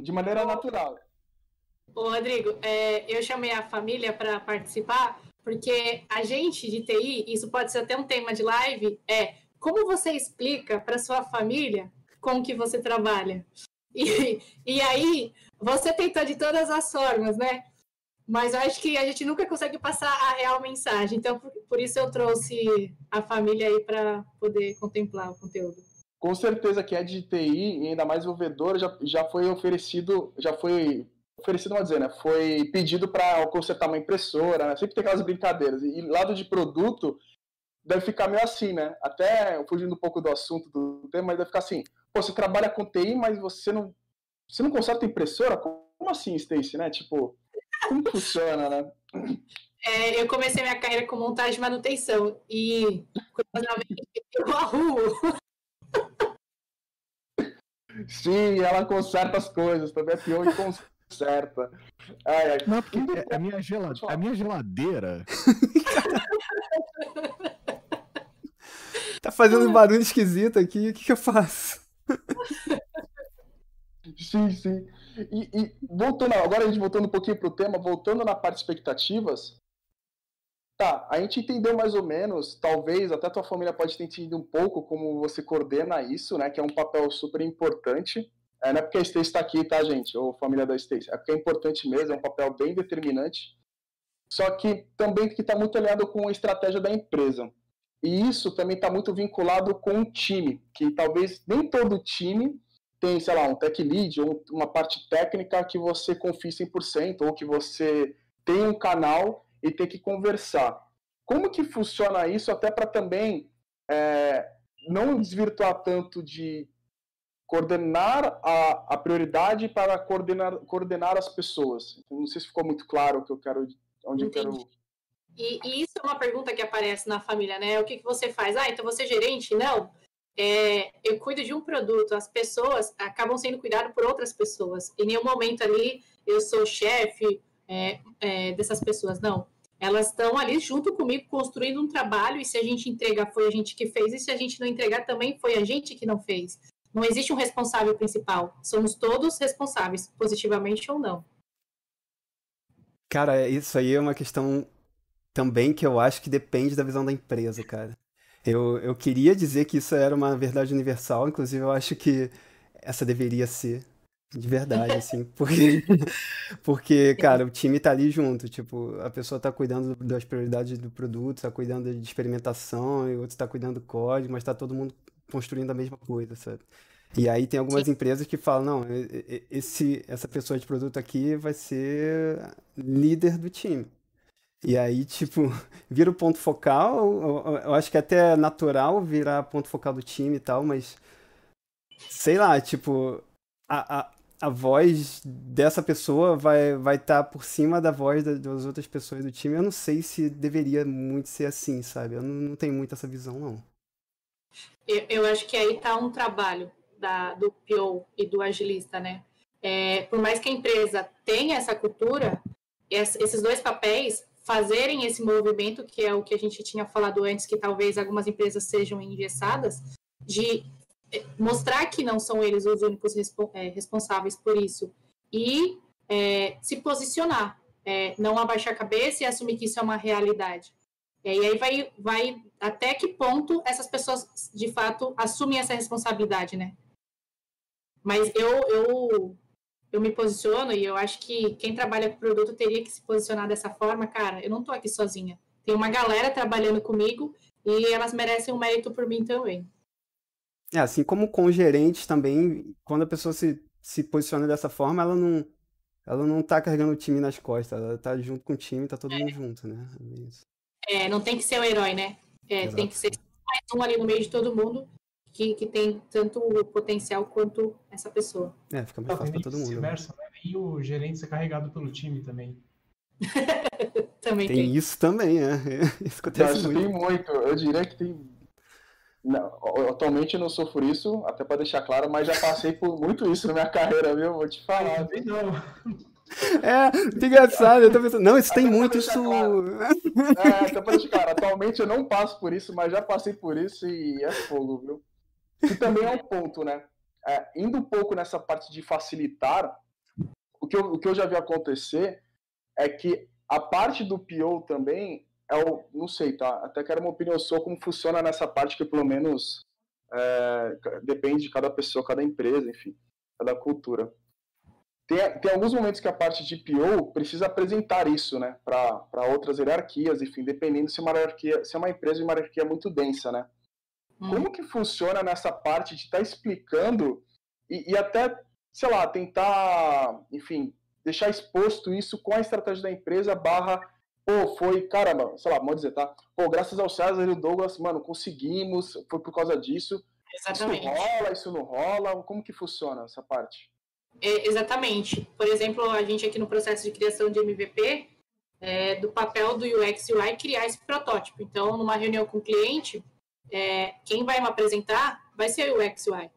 De maneira natural. Ô, Rodrigo, é, eu chamei a família para participar, porque a gente de TI, isso pode ser até um tema de live, é como você explica para sua família com que você trabalha? E, e aí, você tentou de todas as formas, né? Mas eu acho que a gente nunca consegue passar a real mensagem. Então, por, por isso eu trouxe a família aí para poder contemplar o conteúdo. Com certeza que é de TI, e ainda mais desenvolvedor, já, já foi oferecido, já foi oferecido, vamos dizer, né? Foi pedido para consertar uma impressora, né? Sempre tem aquelas brincadeiras. E lado de produto, deve ficar meio assim, né? Até fugindo um pouco do assunto do tema, mas deve ficar assim: pô, você trabalha com TI, mas você não, você não conserta impressora? Como assim, Stacy, né? Tipo, como funciona, né? É, eu comecei minha carreira com montagem e manutenção e, curiosamente, eu arrumo. Sim, ela conserta as coisas, também é pior e conserta. Ai, ai. Não, porque a minha, gelade... a minha geladeira. tá fazendo barulho esquisito aqui, o que, que eu faço? Sim, sim. E, e, voltando, agora a gente voltando um pouquinho pro tema, voltando na parte de expectativas, tá, a gente entendeu mais ou menos, talvez até tua família pode ter entendido um pouco como você coordena isso, né, que é um papel super importante. É, não é porque a Stacy está aqui, tá, gente, ou família da Stacy, é porque é importante mesmo, é um papel bem determinante. Só que também que está muito alinhado com a estratégia da empresa. E isso também está muito vinculado com o time, que talvez nem todo time tem, sei lá, um tech lead ou uma parte técnica que você confie 100% ou que você tem um canal e tem que conversar. Como que funciona isso até para também é, não desvirtuar tanto de coordenar a, a prioridade para coordenar, coordenar as pessoas? Não sei se ficou muito claro o que eu quero, onde Entendi. eu quero... E, e, isso é uma pergunta que aparece na família, né? O que, que você faz? Ah, então você é gerente? Não é, eu cuido de um produto, as pessoas acabam sendo cuidadas por outras pessoas. Em nenhum momento ali eu sou chefe é, é, dessas pessoas, não. Elas estão ali junto comigo construindo um trabalho e se a gente entregar foi a gente que fez e se a gente não entregar também foi a gente que não fez. Não existe um responsável principal. Somos todos responsáveis, positivamente ou não. Cara, isso aí é uma questão também que eu acho que depende da visão da empresa, cara. Eu, eu queria dizer que isso era uma verdade universal, inclusive eu acho que essa deveria ser de verdade, assim, porque, porque, cara, o time tá ali junto, tipo, a pessoa tá cuidando das prioridades do produto, tá cuidando de experimentação, e outro tá cuidando do código, mas tá todo mundo construindo a mesma coisa, sabe? E aí tem algumas Sim. empresas que falam, não, esse, essa pessoa de produto aqui vai ser líder do time. E aí, tipo, vira o ponto focal. Eu, acho que é até natural virar ponto focal do time e tal, mas. Sei lá, tipo. A, a, a voz dessa pessoa vai vai estar tá por cima da voz da, das outras pessoas do time. Eu não sei se deveria muito ser assim, sabe? Eu não, não tenho muito essa visão, não. Eu, eu acho que aí tá um trabalho da, do PO e do agilista, né? É, por mais que a empresa tenha essa cultura, esses dois papéis fazerem esse movimento, que é o que a gente tinha falado antes, que talvez algumas empresas sejam engessadas, de eh, mostrar que não são eles os únicos é, responsáveis por isso e é, se posicionar, é, não abaixar a cabeça e assumir que isso é uma realidade. E aí vai, vai até que ponto essas pessoas de fato assumem essa responsabilidade, né? Mas eu, eu eu me posiciono e eu acho que quem trabalha com produto teria que se posicionar dessa forma, cara, eu não tô aqui sozinha. Tem uma galera trabalhando comigo e elas merecem um mérito por mim também. É, assim como com gerentes também, quando a pessoa se, se posiciona dessa forma, ela não ela não tá carregando o time nas costas, ela tá junto com o time, tá todo é. mundo junto, né? É, é, não tem que ser o herói, né? É, tem que ser mais um ali no meio de todo mundo que, que tem tanto o potencial quanto essa pessoa. É, fica mais fácil para todo mundo. Vice-versa, né? E o gerente ser carregado pelo time também. também tem, tem, isso também, é. Isso acontece muito. Tem muito. Eu diria que tem. Não, atualmente eu não sofro isso, até para deixar claro, mas já passei por muito isso na minha carreira, viu? Vou te falar. Eu não. É, que engraçado, eu tô pensando, não, isso tem muito isso. Claro. É, então pra cara, atualmente eu não passo por isso, mas já passei por isso e é fogo, viu? E também é um ponto, né? É, indo um pouco nessa parte de facilitar, o que, eu, o que eu já vi acontecer é que a parte do PO também é o, não sei, tá? Até quero uma opinião sua como funciona nessa parte que pelo menos é, depende de cada pessoa, cada empresa, enfim, cada cultura. Tem, tem alguns momentos que a parte de PO precisa apresentar isso, né, para outras hierarquias, enfim, dependendo se, uma hierarquia, se é uma empresa de uma hierarquia muito densa, né? Hum. Como que funciona nessa parte de estar tá explicando e, e até, sei lá, tentar, enfim, deixar exposto isso com a estratégia da empresa barra pô, foi, caramba, sei lá, vamos dizer, tá? Pô, graças ao César e o Douglas, mano, conseguimos, foi por causa disso. Exatamente. Isso rola, isso não rola? Como que funciona essa parte? É, exatamente. Por exemplo, a gente aqui no processo de criação de MVP, é, do papel do UX e UI criar esse protótipo. Então, numa reunião com o cliente, é, quem vai me apresentar vai ser o UI.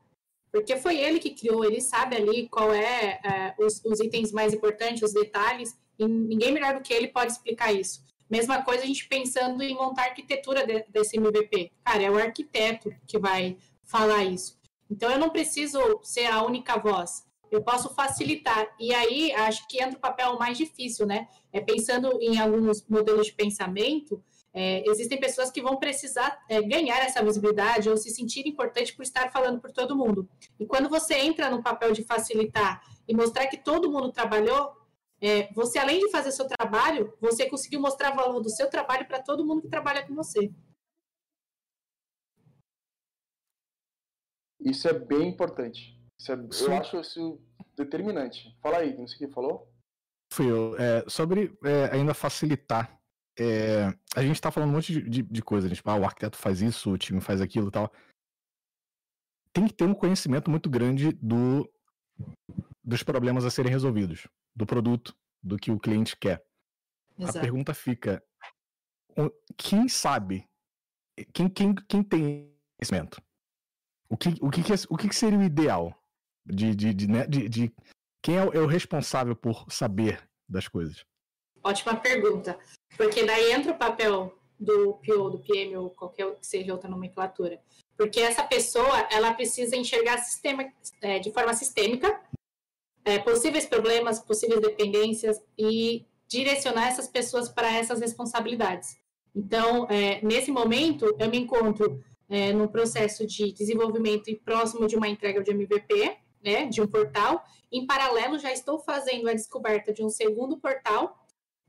Porque foi ele que criou, ele sabe ali qual é, é os, os, itens mais importantes, os detalhes, e ninguém melhor do que ele pode explicar isso. Mesma coisa a gente pensando em montar a arquitetura de, desse MVP. Cara, é o arquiteto que vai falar isso. Então eu não preciso ser a única voz eu posso facilitar. E aí, acho que entra o papel mais difícil, né? É pensando em alguns modelos de pensamento, é, existem pessoas que vão precisar é, ganhar essa visibilidade ou se sentir importante por estar falando por todo mundo. E quando você entra no papel de facilitar e mostrar que todo mundo trabalhou, é, você, além de fazer seu trabalho, você conseguiu mostrar o valor do seu trabalho para todo mundo que trabalha com você. Isso é bem importante. É, eu acho isso determinante. Fala aí, não sei o que falou. Fui eu. É, sobre é, ainda facilitar. É, a gente está falando um monte de, de, de coisa, né? tipo, ah, o arquiteto faz isso, o time faz aquilo e tal. Tem que ter um conhecimento muito grande do, dos problemas a serem resolvidos, do produto, do que o cliente quer. Exato. A pergunta fica: quem sabe? Quem, quem, quem tem conhecimento? O que, o, que, o que seria o ideal? De, de, de, né, de, de quem é o, é o responsável por saber das coisas? Ótima pergunta. Porque daí entra o papel do PO, do PM ou qualquer que seja outra nomenclatura. Porque essa pessoa, ela precisa enxergar sistema, é, de forma sistêmica é, possíveis problemas, possíveis dependências e direcionar essas pessoas para essas responsabilidades. Então, é, nesse momento, eu me encontro é, no processo de desenvolvimento e próximo de uma entrega de MVP, né, de um portal. Em paralelo, já estou fazendo a descoberta de um segundo portal.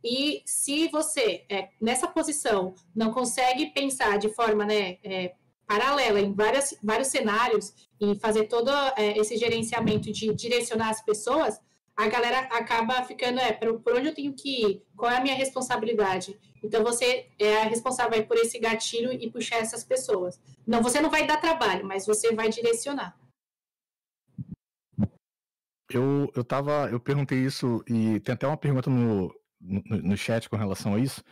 E se você, é, nessa posição, não consegue pensar de forma né, é, paralela em várias, vários cenários e fazer todo é, esse gerenciamento de direcionar as pessoas, a galera acaba ficando, é, por, onde eu tenho que ir? Qual é a minha responsabilidade? Então, você é responsável por esse gatilho e puxar essas pessoas. Não, você não vai dar trabalho, mas você vai direcionar. Eu, eu tava, eu perguntei isso e tem até uma pergunta no, no, chat com relação a isso.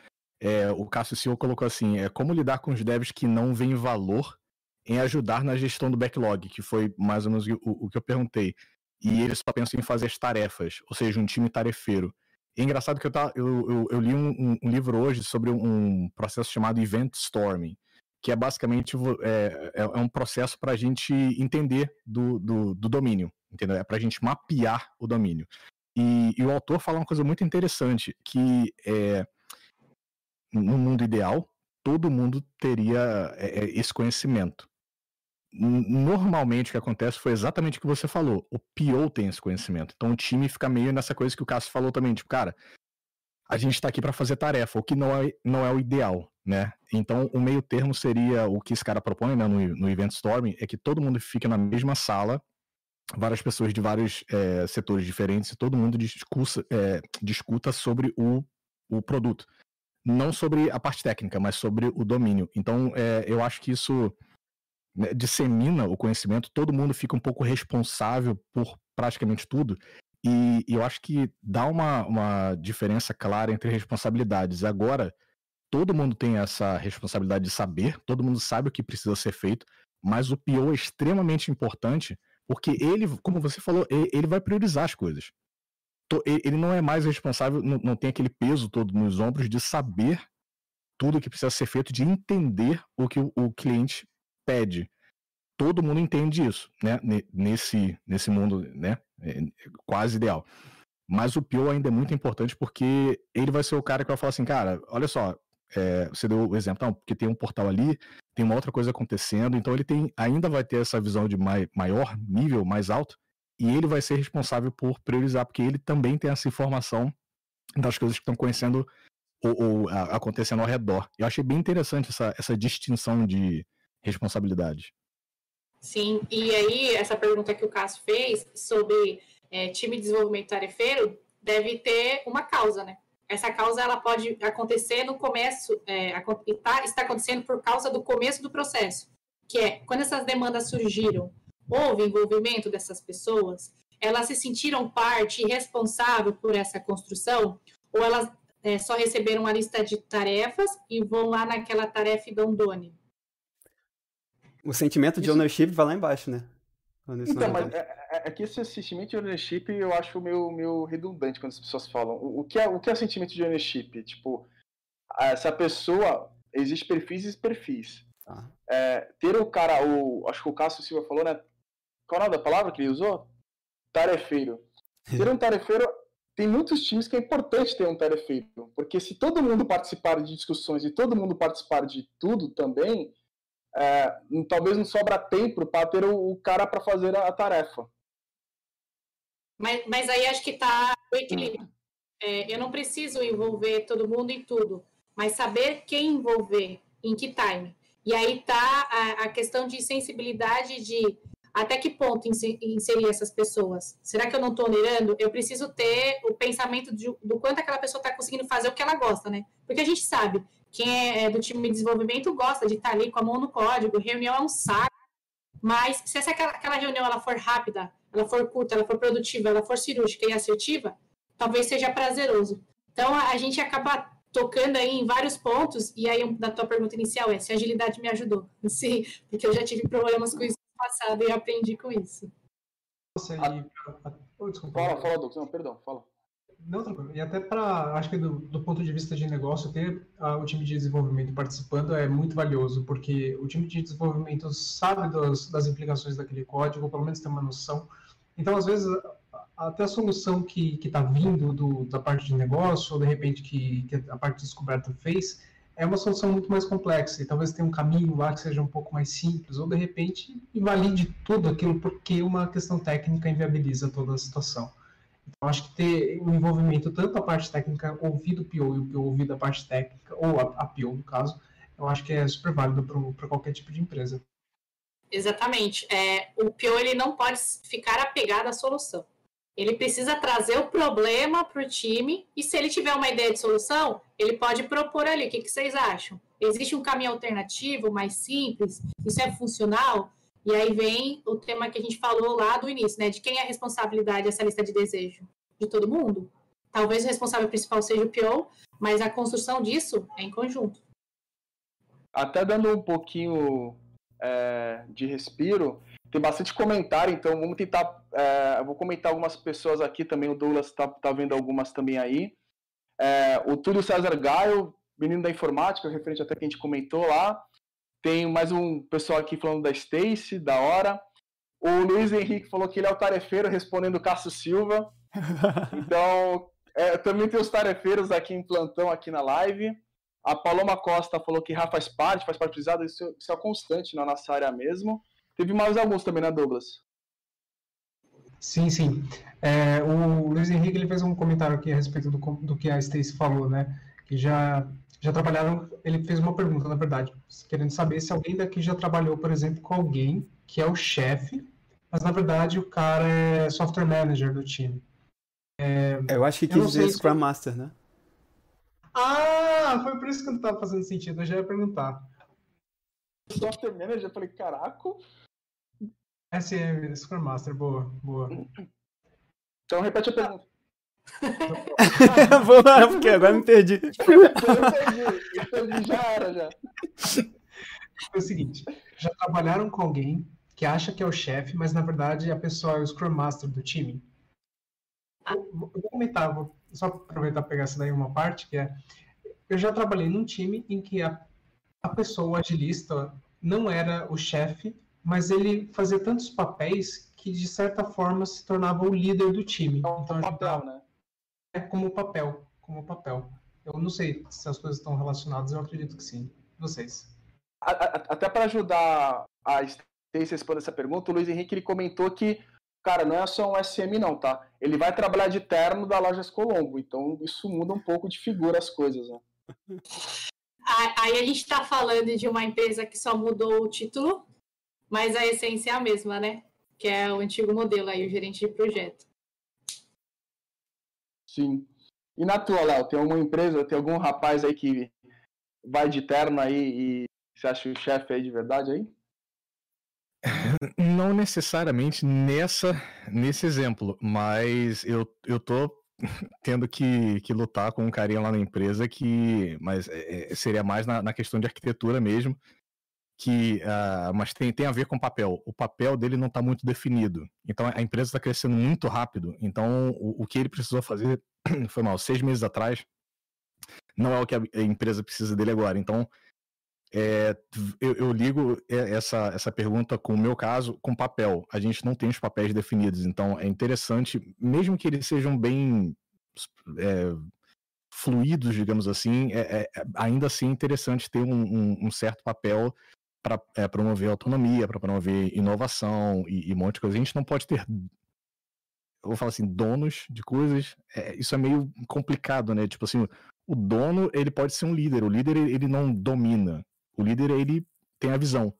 É, o Cássio Silva colocou assim: é como lidar com os devs que não veem valor em ajudar na gestão do backlog, que foi mais ou menos o, o que eu perguntei. E eles só pensam em fazer as tarefas, ou seja, um time tarefeiro. é engraçado que eu, tá, eu, eu, eu li um, um, livro hoje sobre um processo chamado Event Storming, que é basicamente é, é, é um processo para a gente entender do, do, do domínio entendeu? É para a gente mapear o domínio. E, e, o autor fala uma coisa muito interessante, que é, no mundo ideal, todo mundo teria é, é esse conhecimento. Normalmente o que acontece foi exatamente o que você falou. O PO tem esse conhecimento. Então o time fica meio nessa coisa que o Cássio falou também, tipo, cara, a gente está aqui para fazer tarefa, o que não é, não é o ideal, né? Então o meio termo seria o que esse cara propõe né, no, no Event Storming, é que todo mundo fique na mesma sala várias pessoas de vários é, setores diferentes e todo mundo discursa, é, discuta sobre o, o produto. Não sobre a parte técnica, mas sobre o domínio. Então, é, eu acho que isso né, dissemina o conhecimento, todo mundo fica um pouco responsável por praticamente tudo. E, e eu acho que dá uma, uma diferença clara entre responsabilidades. Agora, todo mundo tem essa responsabilidade de saber, todo mundo sabe o que precisa ser feito, mas o PO é extremamente importante porque ele, como você falou, ele vai priorizar as coisas. ele não é mais responsável, não, tem aquele peso todo nos ombros de saber tudo que precisa ser feito, de entender o que o, cliente pede. Todo mundo entende isso, né? Nesse, nesse mundo, né? É, quase ideal. Mas o PO ainda é muito importante porque ele vai ser o cara que vai falar assim, cara, olha só, é, você deu o exemplo, não, porque tem um portal ali, tem uma outra coisa acontecendo, então ele tem, ainda vai ter essa visão de mai, maior nível, mais alto, e ele vai ser responsável por priorizar, porque ele também tem essa informação das coisas que estão conhecendo ou, ou a, acontecendo ao redor. Eu achei bem interessante essa, essa distinção de responsabilidade. Sim, e aí essa pergunta que o Cássio fez sobre é, time de desenvolvimento tarefeiro deve ter uma causa, né? Essa causa ela pode acontecer no começo, é, está, está acontecendo por causa do começo do processo, que é quando essas demandas surgiram houve envolvimento dessas pessoas? Elas se sentiram parte responsável por essa construção? Ou elas é, só receberam uma lista de tarefas e vão lá naquela tarefa e dão done? O sentimento de ownership vai lá embaixo, né? Então, mas é, é, é, que esse sentimento de ownership eu acho meio, meio redundante quando as pessoas falam. O, o, que é, o que é sentimento de ownership? Tipo, essa pessoa, existe perfis e perfis. Ah. É, ter o cara, o, acho que o Cássio Silva falou, né? Qual é a palavra que ele usou? Tarefeiro. Ter um tarefeiro. Tem muitos times que é importante ter um tarefeiro, porque se todo mundo participar de discussões e todo mundo participar de tudo também, é, talvez não sobra tempo para ter o, o cara para fazer a, a, tarefa. Mas, mas aí acho que está o equilíbrio. É, eu não preciso envolver todo mundo em tudo, mas saber quem envolver, em que time. E aí está a, a questão de sensibilidade de até que ponto inserir essas pessoas? Será que eu não estou onerando? Eu preciso ter o pensamento de, do quanto aquela pessoa está conseguindo fazer o que ela gosta, né? Porque a gente sabe, quem é, é do time de desenvolvimento gosta de estar tá ali com a mão no código, reunião é um saco, mas se essa, aquela, aquela reunião ela for rápida, ela for curta, ela for produtiva, ela for cirúrgica e assertiva, talvez seja prazeroso. Então, a, a gente acaba tocando aí em vários pontos, e aí da tua pergunta inicial é se a agilidade me ajudou. Sim, porque eu já tive problemas com isso passado e aprendi com isso. Nossa, e... oh, desculpa. Fala, fala, Douglas. Não, perdão, fala. Não, tranquilo. E até para, acho que do, do, ponto de vista de negócio, ter uh, o time de desenvolvimento participando é muito valioso, porque o time de desenvolvimento sabe das, das implicações daquele código, ou pelo menos tem uma noção. Então, às vezes, até a solução que está vindo do, da parte de negócio, ou de repente que, que a parte de descoberta fez, é uma solução muito mais complexa e talvez tenha um caminho lá que seja um pouco mais simples, ou de repente invalide tudo aquilo porque uma questão técnica inviabiliza toda a situação. Então, acho que ter um envolvimento tanto a parte técnica, ouvir do PO e o PO ouvir da parte técnica, ou a, a PO no caso, eu acho que é super válido para qualquer tipo de empresa. Exatamente. É, o PO ele não pode ficar apegado à solução. Ele precisa trazer o problema para o time e se ele tiver uma ideia de solução, ele pode propor ali. O que, que vocês acham? Existe um caminho alternativo, mais simples? Isso é funcional? E aí vem o tema que a gente falou lá do início, né? De quem é a responsabilidade dessa lista de desejo? De todo mundo? Talvez o responsável principal seja o PO, mas a construção disso é em conjunto. Até dando um pouquinho é, de respiro, tem bastante comentário, então vamos tentar. É, vou comentar algumas pessoas aqui também. O Douglas está tá vendo algumas também aí. É, o Túlio César Gaio, menino da informática, referente até que a gente comentou lá. Tem mais um pessoal aqui falando da Stacy, da hora. O Luiz Henrique falou que ele é o tarefeiro, respondendo o Cássio Silva. Então, é, também tem os tarefeiros aqui em plantão, aqui na live. A Paloma Costa falou que Rafa faz parte, faz parte do isso, isso é constante na nossa área mesmo. Teve mais alguns também, né, Douglas? Sim, sim. É, o Luiz Henrique ele fez um comentário aqui a respeito do, do que a Stacy falou, né? Que já, já trabalharam. Ele fez uma pergunta, na verdade, querendo saber se alguém daqui já trabalhou, por exemplo, com alguém que é o chefe, mas na verdade o cara é software manager do time. É, eu acho que quis dizer Scrum se... Master, né? Ah, foi por isso que não estava fazendo sentido. Eu já ia perguntar. Software manager, eu falei, caraca. SM, Scrum Master, boa, boa. Então repete a pergunta. Vou lá, porque agora me perdi. eu perdi, já era, já. É o seguinte, já trabalharam com alguém que acha que é o chefe, mas na verdade a pessoa é o Scrum Master do time? vou, vou comentar, vou só aproveitar e pegar essa daí uma parte, que é, eu já trabalhei num time em que a, a pessoa, agilista, não era o chefe, mas ele fazia tantos papéis que, de certa forma, se tornava o líder do time. Então, então papel, né? É como papel, como papel. Eu não sei se as coisas estão relacionadas, eu acredito que sim. Vocês. Até para ajudar a Stacy a responder essa pergunta, o Luiz Henrique ele comentou que, cara, não é só um SM não, tá? Ele vai trabalhar de terno da loja Colombo, então isso muda um pouco de figura as coisas, né? Aí a gente está falando de uma empresa que só mudou o título, mas a essência é a mesma, né? Que é o antigo modelo aí, o gerente de projeto. Sim. E na tua, Léo, tem alguma empresa, tem algum rapaz aí que vai de terno aí e você acha o chefe aí de verdade aí? Não necessariamente nessa, nesse exemplo, mas eu, eu tô tendo que, que lutar com um carinha lá na empresa que. Mas é, é seria mais na, na, questão de arquitetura mesmo. Que, uh, mas tem, tem a ver com papel. O papel dele não está muito definido. Então a empresa está crescendo muito rápido. Então o, o que ele precisou fazer foi mal, seis meses atrás, não é o que a empresa precisa dele agora. Então, é, eu, eu, ligo essa, essa pergunta com o meu caso com papel. A gente não tem os papéis definidos, então é interessante, mesmo que eles sejam bem é, fluidos, digamos assim, é, é ainda assim é interessante ter um, um, um certo papel para é, promover autonomia, para promover inovação e, e, um monte de coisa. A gente não pode ter eu vou falar assim, donos de coisas, é, isso é meio complicado, né? Tipo assim, o dono, ele pode ser um líder, o líder, ele não domina, o líder, ele tem a visão,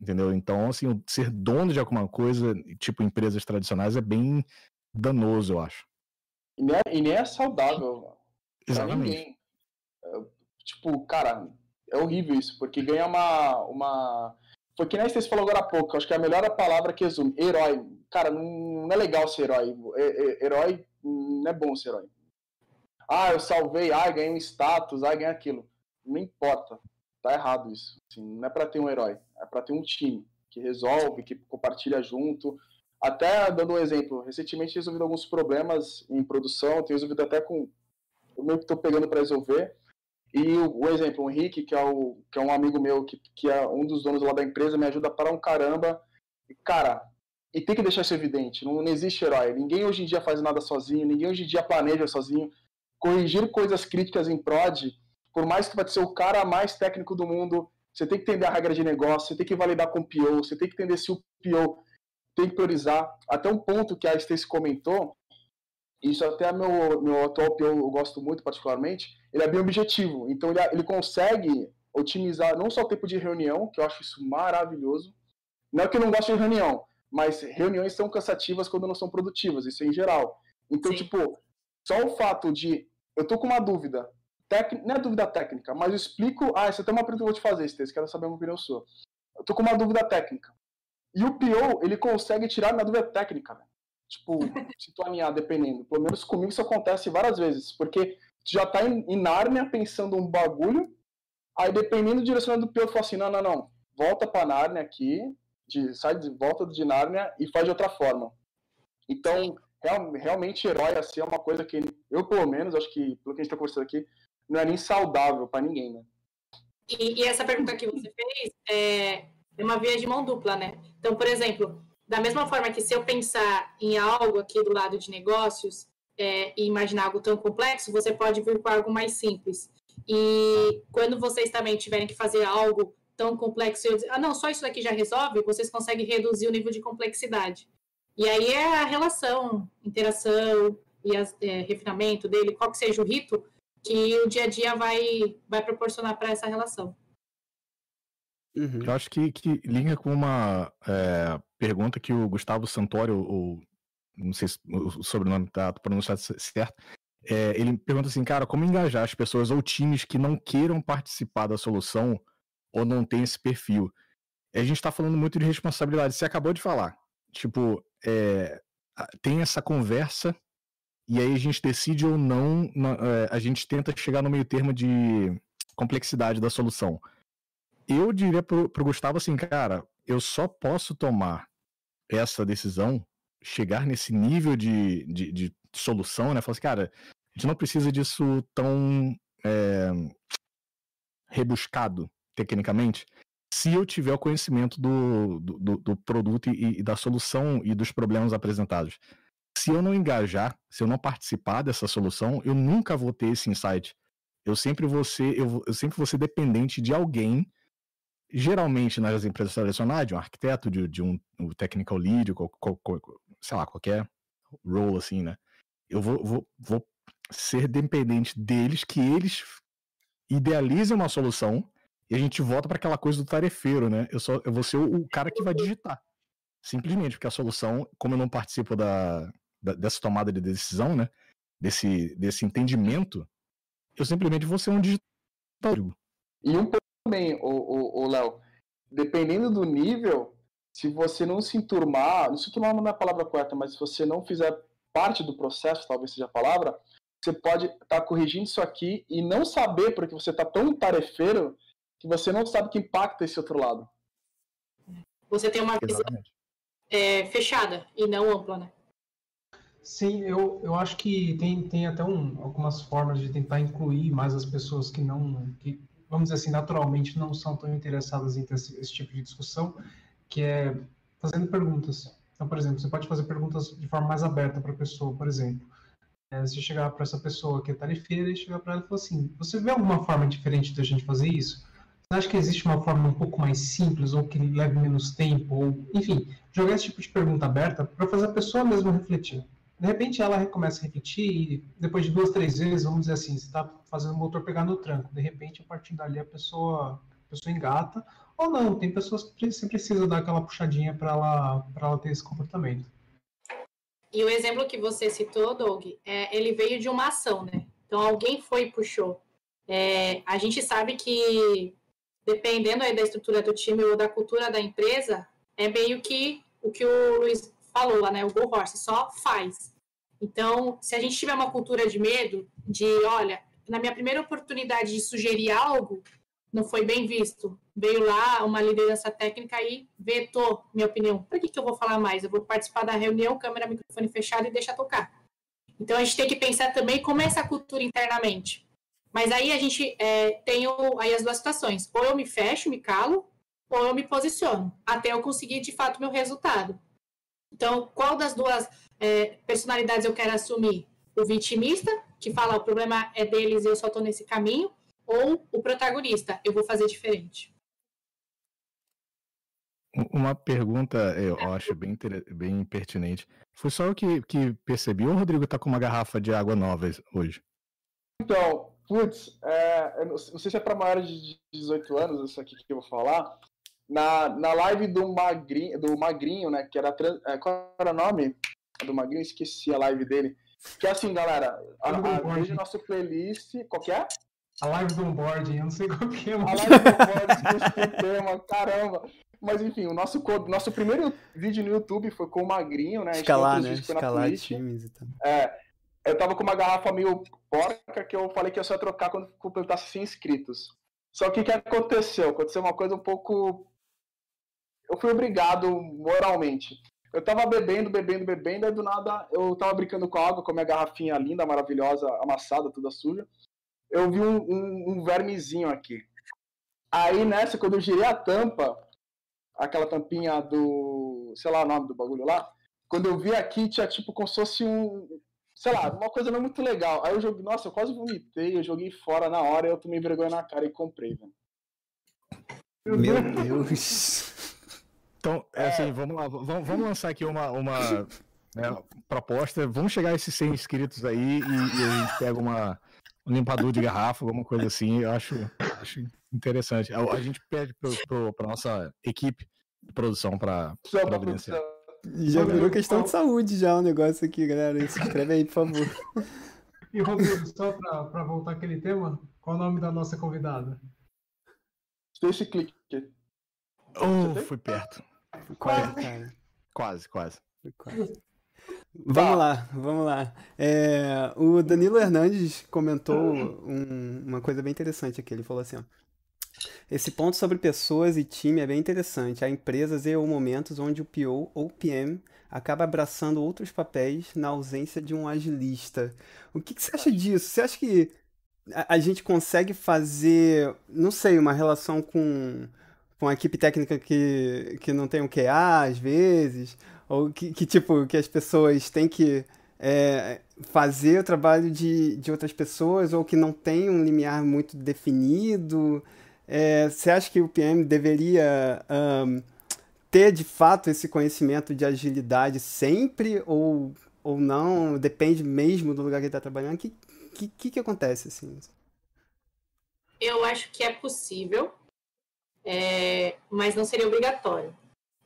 entendeu? Então, assim, ser dono de alguma coisa, tipo empresas tradicionais, é bem danoso, eu acho. E nem é, e nem é saudável. Exatamente. É, tipo, cara, é horrível isso, porque ganha uma, uma foi que nem vocês falou agora há pouco, acho que é a melhor palavra que resume. Herói. Cara, não, não é legal ser herói. Herói não é bom ser herói. Ah, eu salvei, ah, ganhei um status, ah, ganhei aquilo. Não importa. Tá errado isso. Assim, não é para ter um herói, é para ter um time que resolve, que compartilha junto. Até dando um exemplo, recentemente resolvido alguns problemas em produção, tenho resolvido até com o meu que estou pegando para resolver. E o, o, exemplo, o Henrique, que é, o, que é um amigo meu, que, que é um dos donos lá da empresa, me ajuda para um caramba. E, cara, e tem que deixar isso evidente, não, não existe herói. Ninguém hoje em dia faz nada sozinho, ninguém hoje em dia planeja sozinho. Corrigir coisas críticas em prod, por mais que vai ser o cara mais técnico do mundo, você tem que entender a regra de negócio, você tem que validar com o PO, você tem que entender se o PO tem que priorizar. Até um ponto que a Stacy comentou, isso até meu, meu atual PO eu gosto muito particularmente, ele é bem objetivo. Então ele, ele consegue otimizar não só o tempo de reunião, que eu acho isso maravilhoso. Não é que eu não gosto de reunião, mas reuniões são cansativas quando não são produtivas, isso é em geral. Então, Sim. tipo, só o fato de eu tô com uma dúvida, tec... não é dúvida técnica, mas eu explico, ah, essa tem uma pergunta que eu vou te fazer, Estês, quero saber uma opinião sua. Eu tô com uma dúvida técnica. E o PO, ele consegue tirar minha dúvida técnica, velho. Tipo, se tu alinhar, dependendo. Pelo menos comigo isso acontece várias vezes, porque tu já tá em, em Nárnia pensando um bagulho, aí dependendo do direcionamento do piloto, fala assim, não, não, não, volta pra Nárnia aqui, de, sai de volta de Nárnia e faz de outra forma. Então, real, realmente herói assim é uma coisa que eu, pelo menos, acho que, pelo que a gente tá conversando aqui, não é nem saudável para ninguém, né? E, e, essa pergunta que você fez é, é uma via de mão dupla, né? Então, por exemplo, da mesma forma que se eu pensar em algo aqui do lado de negócios, é, e imaginar algo tão complexo, você pode vir com algo mais simples. E quando vocês também tiverem que fazer algo tão complexo, eu dizer, ah, não, só isso daqui já resolve, vocês conseguem reduzir o nível de complexidade. E aí é a relação, interação e as, é, refinamento dele, qual que seja o rito, que o dia a dia vai, vai proporcionar para essa relação. Uhum. Eu acho que, que linka com uma é, pergunta que o Gustavo Santoro, o, não sei se o sobrenome está pronunciado certo, é, ele pergunta assim, cara, como engajar as pessoas ou times que não queiram participar da solução ou não tem esse perfil? A gente está falando muito de responsabilidade. Você acabou de falar. Tipo, é, tem essa conversa e aí a gente decide ou não, é, a gente tenta chegar no meio termo de complexidade da solução. Eu diria pro, pro Gustavo assim, cara, eu só posso tomar essa decisão chegar nesse nível de, de, de solução, né? Falar assim, cara, a gente não precisa disso tão é, rebuscado tecnicamente se eu tiver o conhecimento do, do, do produto e, e, da solução e dos problemas apresentados. Se eu não engajar, se eu não participar dessa solução, eu nunca vou ter esse insight. Eu sempre vou ser, eu, eu sempre vou ser dependente de alguém, geralmente nas empresas tradicionais, de um arquiteto, de, de um, um technical lead, qual, sei lá, qualquer role assim, né? Eu vou, vou, vou ser dependente deles, que eles idealizem uma solução e a gente volta para aquela coisa do tarefeiro, né? Eu, só, eu vou ser o, o, cara que vai digitar. Simplesmente, porque a solução, como eu não participo da, dessa tomada de decisão, né? Desse, desse entendimento, eu simplesmente vou ser um digital. E um pouco também, o Léo, dependendo do nível, se você não se enturmar, não se enturmar não é a palavra correta, mas se você não fizer parte do processo, talvez seja a palavra, você pode estar tá corrigindo isso aqui e não saber porque você está tão tarefeiro que você não sabe que impacta esse outro lado. Você tem uma visão é, fechada e não ampla, né? Sim, eu, eu acho que tem, tem até um, algumas formas de tentar incluir mais as pessoas que não, que, vamos dizer assim, naturalmente não são tão interessadas em ter esse, esse tipo de discussão, que é fazendo perguntas. Então, por exemplo, você pode fazer perguntas de forma mais aberta para a pessoa, por exemplo. É, você chegar para essa pessoa que é tarifeira e chegar para ela e falar assim: Você vê alguma forma diferente da gente fazer isso? Você acha que existe uma forma um pouco mais simples ou que leve menos tempo? Ou, enfim, jogar esse tipo de pergunta aberta para fazer a pessoa mesmo refletir. De repente ela começa a refletir e depois de duas, três vezes, vamos dizer assim, você está fazendo o motor pegar no tranco. De repente, a partir dali, a pessoa, a pessoa engata. Ou não, tem pessoas que você precisa dar aquela puxadinha para ela, ela ter esse comportamento. E o exemplo que você citou, Doug, é, ele veio de uma ação, né? Então alguém foi e puxou. É, a gente sabe que dependendo aí da estrutura do time ou da cultura da empresa, é meio que o que o Luiz falou né? O Go Horse só faz. Então, se a gente tiver uma cultura de medo, de olha, na minha primeira oportunidade de sugerir algo, não foi bem visto. Veio lá uma liderança técnica e vetou minha opinião. Por que, que eu vou falar mais? Eu vou participar da reunião, câmera, microfone fechado e deixar tocar. Então, a gente tem que pensar também como é essa cultura internamente. Mas aí a gente é, tem o, aí as duas situações. Ou eu me fecho, me calo, ou eu me posiciono, até eu conseguir de fato meu resultado. Então, qual das duas é, personalidades eu quero assumir? O vitimista, que fala o problema é deles e eu só estou nesse caminho, ou o protagonista, eu vou fazer diferente. Uma pergunta eu é. acho bem, bem pertinente. Foi só eu que, que percebi, ou o Rodrigo está com uma garrafa de água nova hoje? Então, Putz, é, não sei se é para maiores de 18 anos isso aqui que eu vou falar. Na, na live do Magrinho, do Magrinho, né? Que era. É, qual era o nome do Magrinho? Esqueci a live dele. Que é assim, galera, a, a, veja nossa playlist. Qual que é? A live do onboarding, eu não sei qual que é. Mas... A live do onboarding, tema, caramba. Mas enfim, o nosso, nosso primeiro vídeo no YouTube foi com o Magrinho, né? Escalar, né? Escalar times e tal. É, eu tava com uma garrafa meio porca que eu falei que eu só ia trocar quando completasse 100 inscritos. Só que o que aconteceu? Aconteceu uma coisa um pouco. Eu fui obrigado moralmente. Eu tava bebendo, bebendo, bebendo, aí do nada eu tava brincando com a água, com a minha garrafinha linda, maravilhosa, amassada, toda suja. Eu vi um, um, um vermezinho aqui. Aí nessa, quando eu girei a tampa, aquela tampinha do. sei lá o nome do bagulho lá, quando eu vi aqui, tinha tipo como se fosse um, sei lá, uma coisa não muito legal. Aí eu joguei, nossa, eu quase vomitei, eu joguei fora na hora, eu tomei vergonha na cara e comprei, velho. Meu Deus. Então, é, é assim, vamos lá, vamos, vamos lançar aqui uma, uma né, proposta. Vamos chegar a esses 100 inscritos aí e, e a gente pega uma, um limpador de garrafa, alguma coisa assim. Eu acho, acho interessante. A, a gente pede para nossa equipe de produção para providenciar. Já virou questão de saúde já o negócio aqui, galera. Se inscreve aí, por favor. E Rodrigo, só para voltar aquele tema, qual o nome da nossa convidada? Stacy Click. Oh, fui perto. Quase, cara. Quase, quase. quase. Vamos lá, vamos lá. É, o Danilo Hernandes comentou um, uma coisa bem interessante aqui. Ele falou assim: ó, Esse ponto sobre pessoas e time é bem interessante. Há empresas e ou momentos onde o PO ou PM acaba abraçando outros papéis na ausência de um agilista. O que, que você acha disso? Você acha que a, a, gente consegue fazer, não sei, uma relação com, com a equipe técnica que, que não tem um QA às vezes? Ou que, que tipo, que as pessoas têm que é, fazer o trabalho de, de outras pessoas ou que não tem um limiar muito definido? É, você acha que o PM deveria um, ter de fato esse conhecimento de agilidade sempre ou, ou não? Depende mesmo do lugar que ele está trabalhando? O que, que, que, acontece assim? Eu acho que é possível, é, mas não seria obrigatório.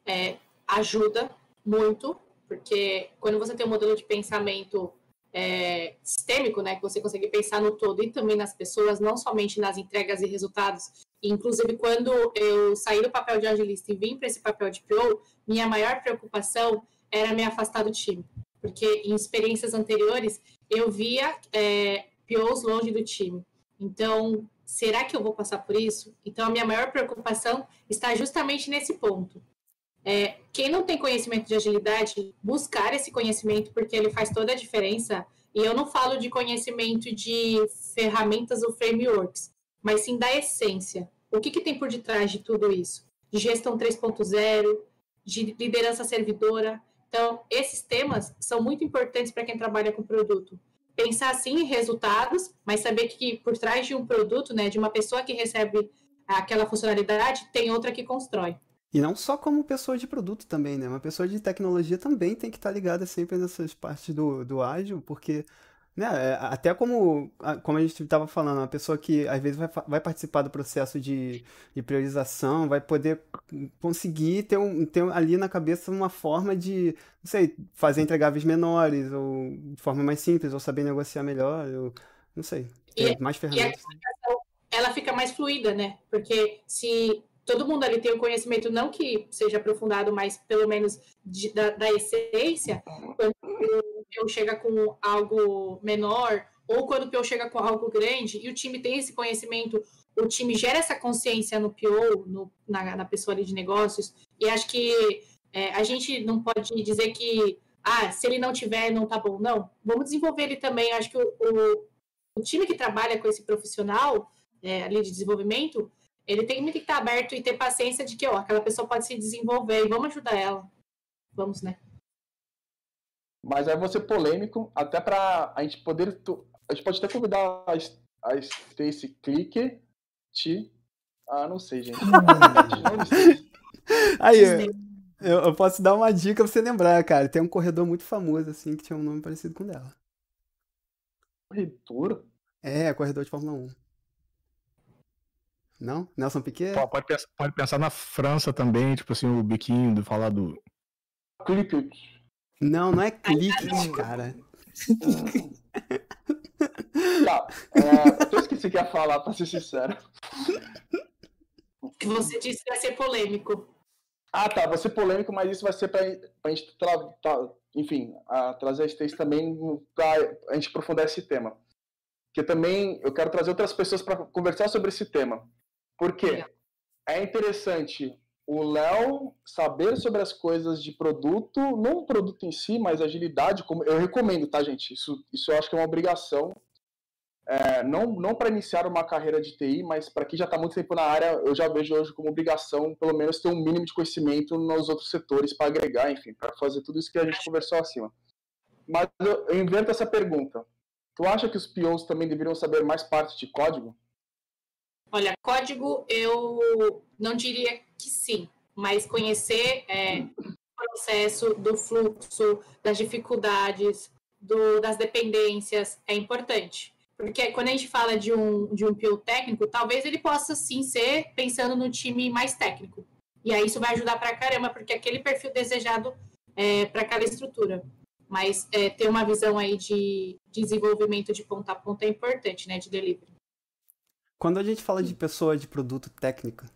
É, ajuda muito, porque quando você tem um modelo de pensamento é, sistêmico, né, que você consegue pensar no todo e também nas pessoas, não somente nas entregas e resultados. Inclusive, quando eu saí do papel de agilista e vim para esse papel de PO, minha maior preocupação era me afastar do time, porque em experiências anteriores eu via é, POs longe do time. Então, será que eu vou passar por isso? Então, a minha maior preocupação está justamente nesse ponto. É, quem não tem conhecimento de agilidade, buscar esse conhecimento, porque ele faz toda a diferença. E eu não falo de conhecimento de ferramentas ou frameworks, mas sim da essência. O que, que tem por detrás de tudo isso? De gestão 3.0, de liderança servidora. Então, esses temas são muito importantes para quem trabalha com produto. Pensar sim em resultados, mas saber que por trás de um produto, né, de uma pessoa que recebe aquela funcionalidade, tem outra que constrói. E não só como pessoa de produto também, né? Uma pessoa de tecnologia também tem que estar ligada sempre nessas partes do, do ágil, porque, né, é, até como, como a gente estava falando, uma pessoa que às vezes vai, vai participar do processo de, de priorização, vai poder conseguir ter, um, ter ali na cabeça uma forma de, não sei, fazer entregáveis menores, ou de forma mais simples, ou saber negociar melhor, ou, não sei, ter e, mais ferramentas. A ela fica mais fluida, né? Porque se todo mundo ali tem o um conhecimento, não que seja aprofundado, mas pelo menos de, da, da, essência, quando PO chega com algo menor, ou quando o PO chega com algo grande, e o time tem esse conhecimento, o time gera essa consciência no PO, no, na, na, pessoa ali de negócios, e acho que é, a gente não pode dizer que, ah, se ele não tiver, não tá bom. Não, vamos desenvolver ele também. Acho que o, o, o time que trabalha com esse profissional é, ali de desenvolvimento, ele tem que estar aberto e ter paciência de que, ó, aquela pessoa pode se desenvolver e vamos ajudar ela. Vamos, né? Mas aí você polêmico, até para a gente poder. A gente pode até convidar a, a Stacy Clicker te. Ah, não sei, gente. aí, eu, eu, posso dar uma dica pra você lembrar, cara. Tem um corredor muito famoso, assim, que tinha um nome parecido com o dela. Corredor? É, corredor de Fórmula 1. Não? Nelson Piquet? Pode, pensar, pode pensar na França também, tipo assim, o biquinho do falar do. Clicket. Não, não é Clicket, cara. Tá, é, eu esqueci que ia falar, pra ser sincero. Você disse que vai ser polêmico. Ah, tá, vai ser polêmico, mas isso vai ser pra, pra gente, tra tra enfim, a, trazer a Stacy também pra a gente aprofundar esse tema. Porque também eu quero trazer outras pessoas para conversar sobre esse tema. Porque é interessante o Léo saber sobre as coisas de produto, não o produto em si, mas agilidade. Como eu recomendo, tá, gente? Isso, isso eu acho que é uma obrigação. É, não não para iniciar uma carreira de TI, mas para quem já está muito tempo na área, eu já vejo hoje como obrigação, pelo menos, ter um mínimo de conhecimento nos outros setores para agregar, enfim, para fazer tudo isso que a gente conversou acima. Mas eu, eu invento essa pergunta. Tu acha que os POs também deveriam saber mais parte de código? Olha, código eu não diria que sim, mas conhecer é, o processo do fluxo, das dificuldades, do, das dependências é importante. Porque quando a gente fala de um, de um PO técnico, talvez ele possa sim ser pensando no time mais técnico. E aí isso vai ajudar pra caramba, porque aquele perfil desejado é, para aquela estrutura. Mas é, ter uma visão aí de desenvolvimento de ponta a ponta é importante, né? De delivery. Quando a gente fala de pessoa de produto técnica,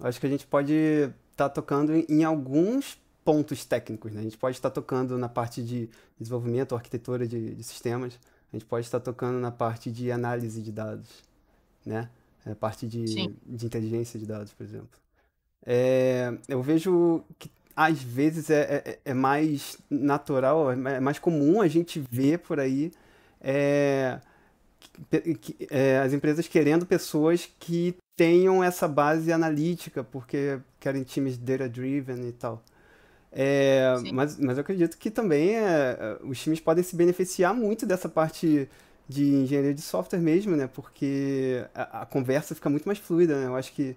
acho que a gente pode estar tá tocando em alguns pontos técnicos. Né? A gente pode estar tocando na parte de desenvolvimento, arquitetura de, de sistemas, a gente pode estar tocando na parte de análise de dados, né? a parte de, de inteligência de dados, por exemplo. É, eu vejo que às vezes é, é, é, mais natural, é mais comum a gente ver por aí é, é, as empresas querendo pessoas que tenham essa base analítica, porque querem times data-driven e tal. É, mas, mas eu acredito que também é, os times podem se beneficiar muito dessa parte de engenharia de software mesmo, né? Porque a, a conversa fica muito mais fluida, né? Eu acho que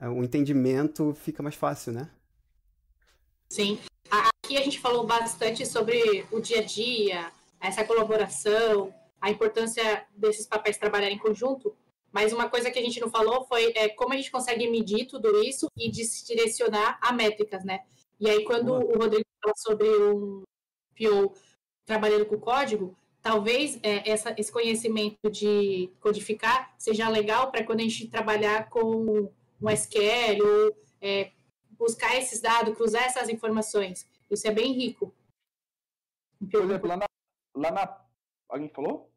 é, o entendimento fica mais fácil, né? Sim. Aqui a gente falou bastante sobre o dia a dia, essa colaboração, a importância desses papéis trabalharem em conjunto, mas uma coisa que a gente não falou foi é, como a gente consegue medir tudo isso e direcionar a métricas, né? E aí, quando Boa. o Rodrigo fala sobre um PO trabalhando com código, talvez é, essa, esse conhecimento de codificar seja legal para quando a gente trabalhar com um SQL ou é, buscar esses dados, cruzar essas informações. Isso é bem rico. Por exemplo, lá na, lá na... Alguém falou?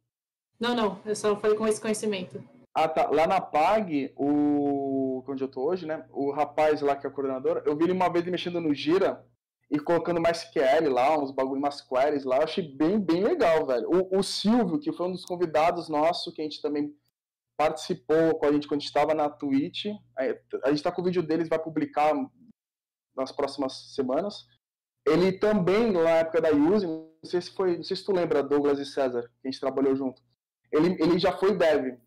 Não, não. Eu só falei com esse conhecimento. Ah, tá. Lá na PAG, o... onde eu tô hoje, né? O rapaz lá que é coordenador, eu vi ele uma vez mexendo no Gira e colocando mais SQL lá, uns bagulho, umas queries lá, eu achei bem, bem legal, velho. O, o Silvio, que foi um dos convidados nossos, que a gente também participou com a gente quando estava na Twitch, a gente está com o vídeo deles, vai publicar nas próximas semanas. Ele também, na época da Use, não sei se foi, não sei se tu lembra, Douglas e César, que a gente trabalhou junto. Ele, ele já foi dev.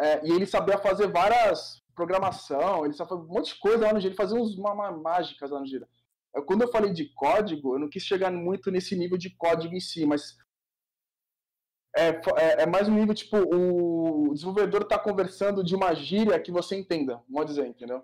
É, e ele sabia fazer várias programação, ele sabia fazer um monte de coisa lá no Gira, ele fazia uns uma, uma mágicas lá no Gira. Quando eu falei de código, eu não quis chegar muito nesse nível de código em si, mas é, é, é mais um nível tipo o desenvolvedor está conversando de uma gíria que você entenda, modo dizer, entendeu?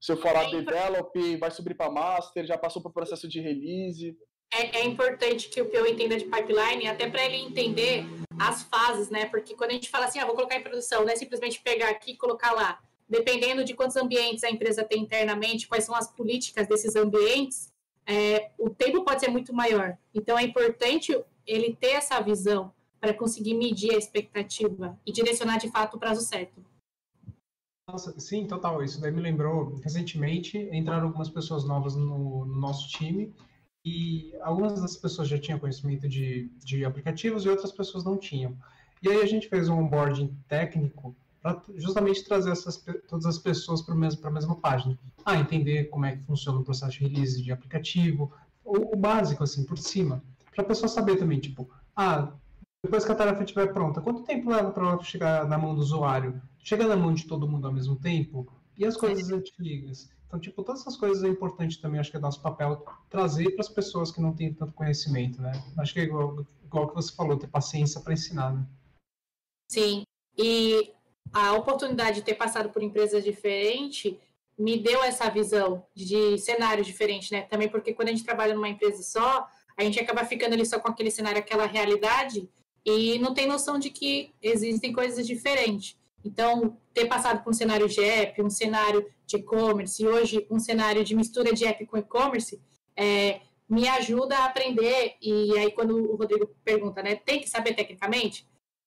Se eu falar develop, vai subir para master, já passou para o processo de release. É, é, importante que o PO entenda de pipeline, até para ele entender as fases, né? Porque quando a gente fala assim, ah, vou colocar em produção, não é simplesmente pegar aqui e colocar lá dependendo de quantos ambientes a empresa tem internamente, quais são as políticas desses ambientes, é, o tempo pode ser muito maior. Então, é importante ele ter essa visão para conseguir medir a expectativa e direcionar de fato o prazo certo. Nossa, sim, total. Isso daí me lembrou, recentemente entraram algumas pessoas novas no, no nosso time e algumas das pessoas já tinham conhecimento de, de aplicativos e outras pessoas não tinham. E aí a gente fez um onboarding técnico para justamente trazer essas, todas as pessoas para a mesma página. Ah, entender como é que funciona o processo de release de aplicativo, o, o básico, assim, por cima. Para a pessoa saber também, tipo, ah, depois que a tarefa estiver pronta, quanto tempo leva para ela chegar na mão do usuário? Chega na mão de todo mundo ao mesmo tempo? E as coisas Sim. antigas? Então, tipo, todas essas coisas é importante também, acho que é nosso papel trazer para as pessoas que não têm tanto conhecimento, né? Acho que é igual, igual que você falou, ter paciência para ensinar, né? Sim. E a oportunidade de ter passado por empresas diferentes me deu essa visão de cenário diferente, né? Também porque quando a gente trabalha numa empresa só, a gente acaba ficando ali só com aquele cenário, aquela realidade, e não tem noção de que existem coisas diferentes. Então, ter passado por um cenário de app, um cenário de e-commerce, e hoje um cenário de mistura de app com e-commerce, é, me ajuda a aprender. E aí, quando o Rodrigo pergunta, né, tem que saber tecnicamente?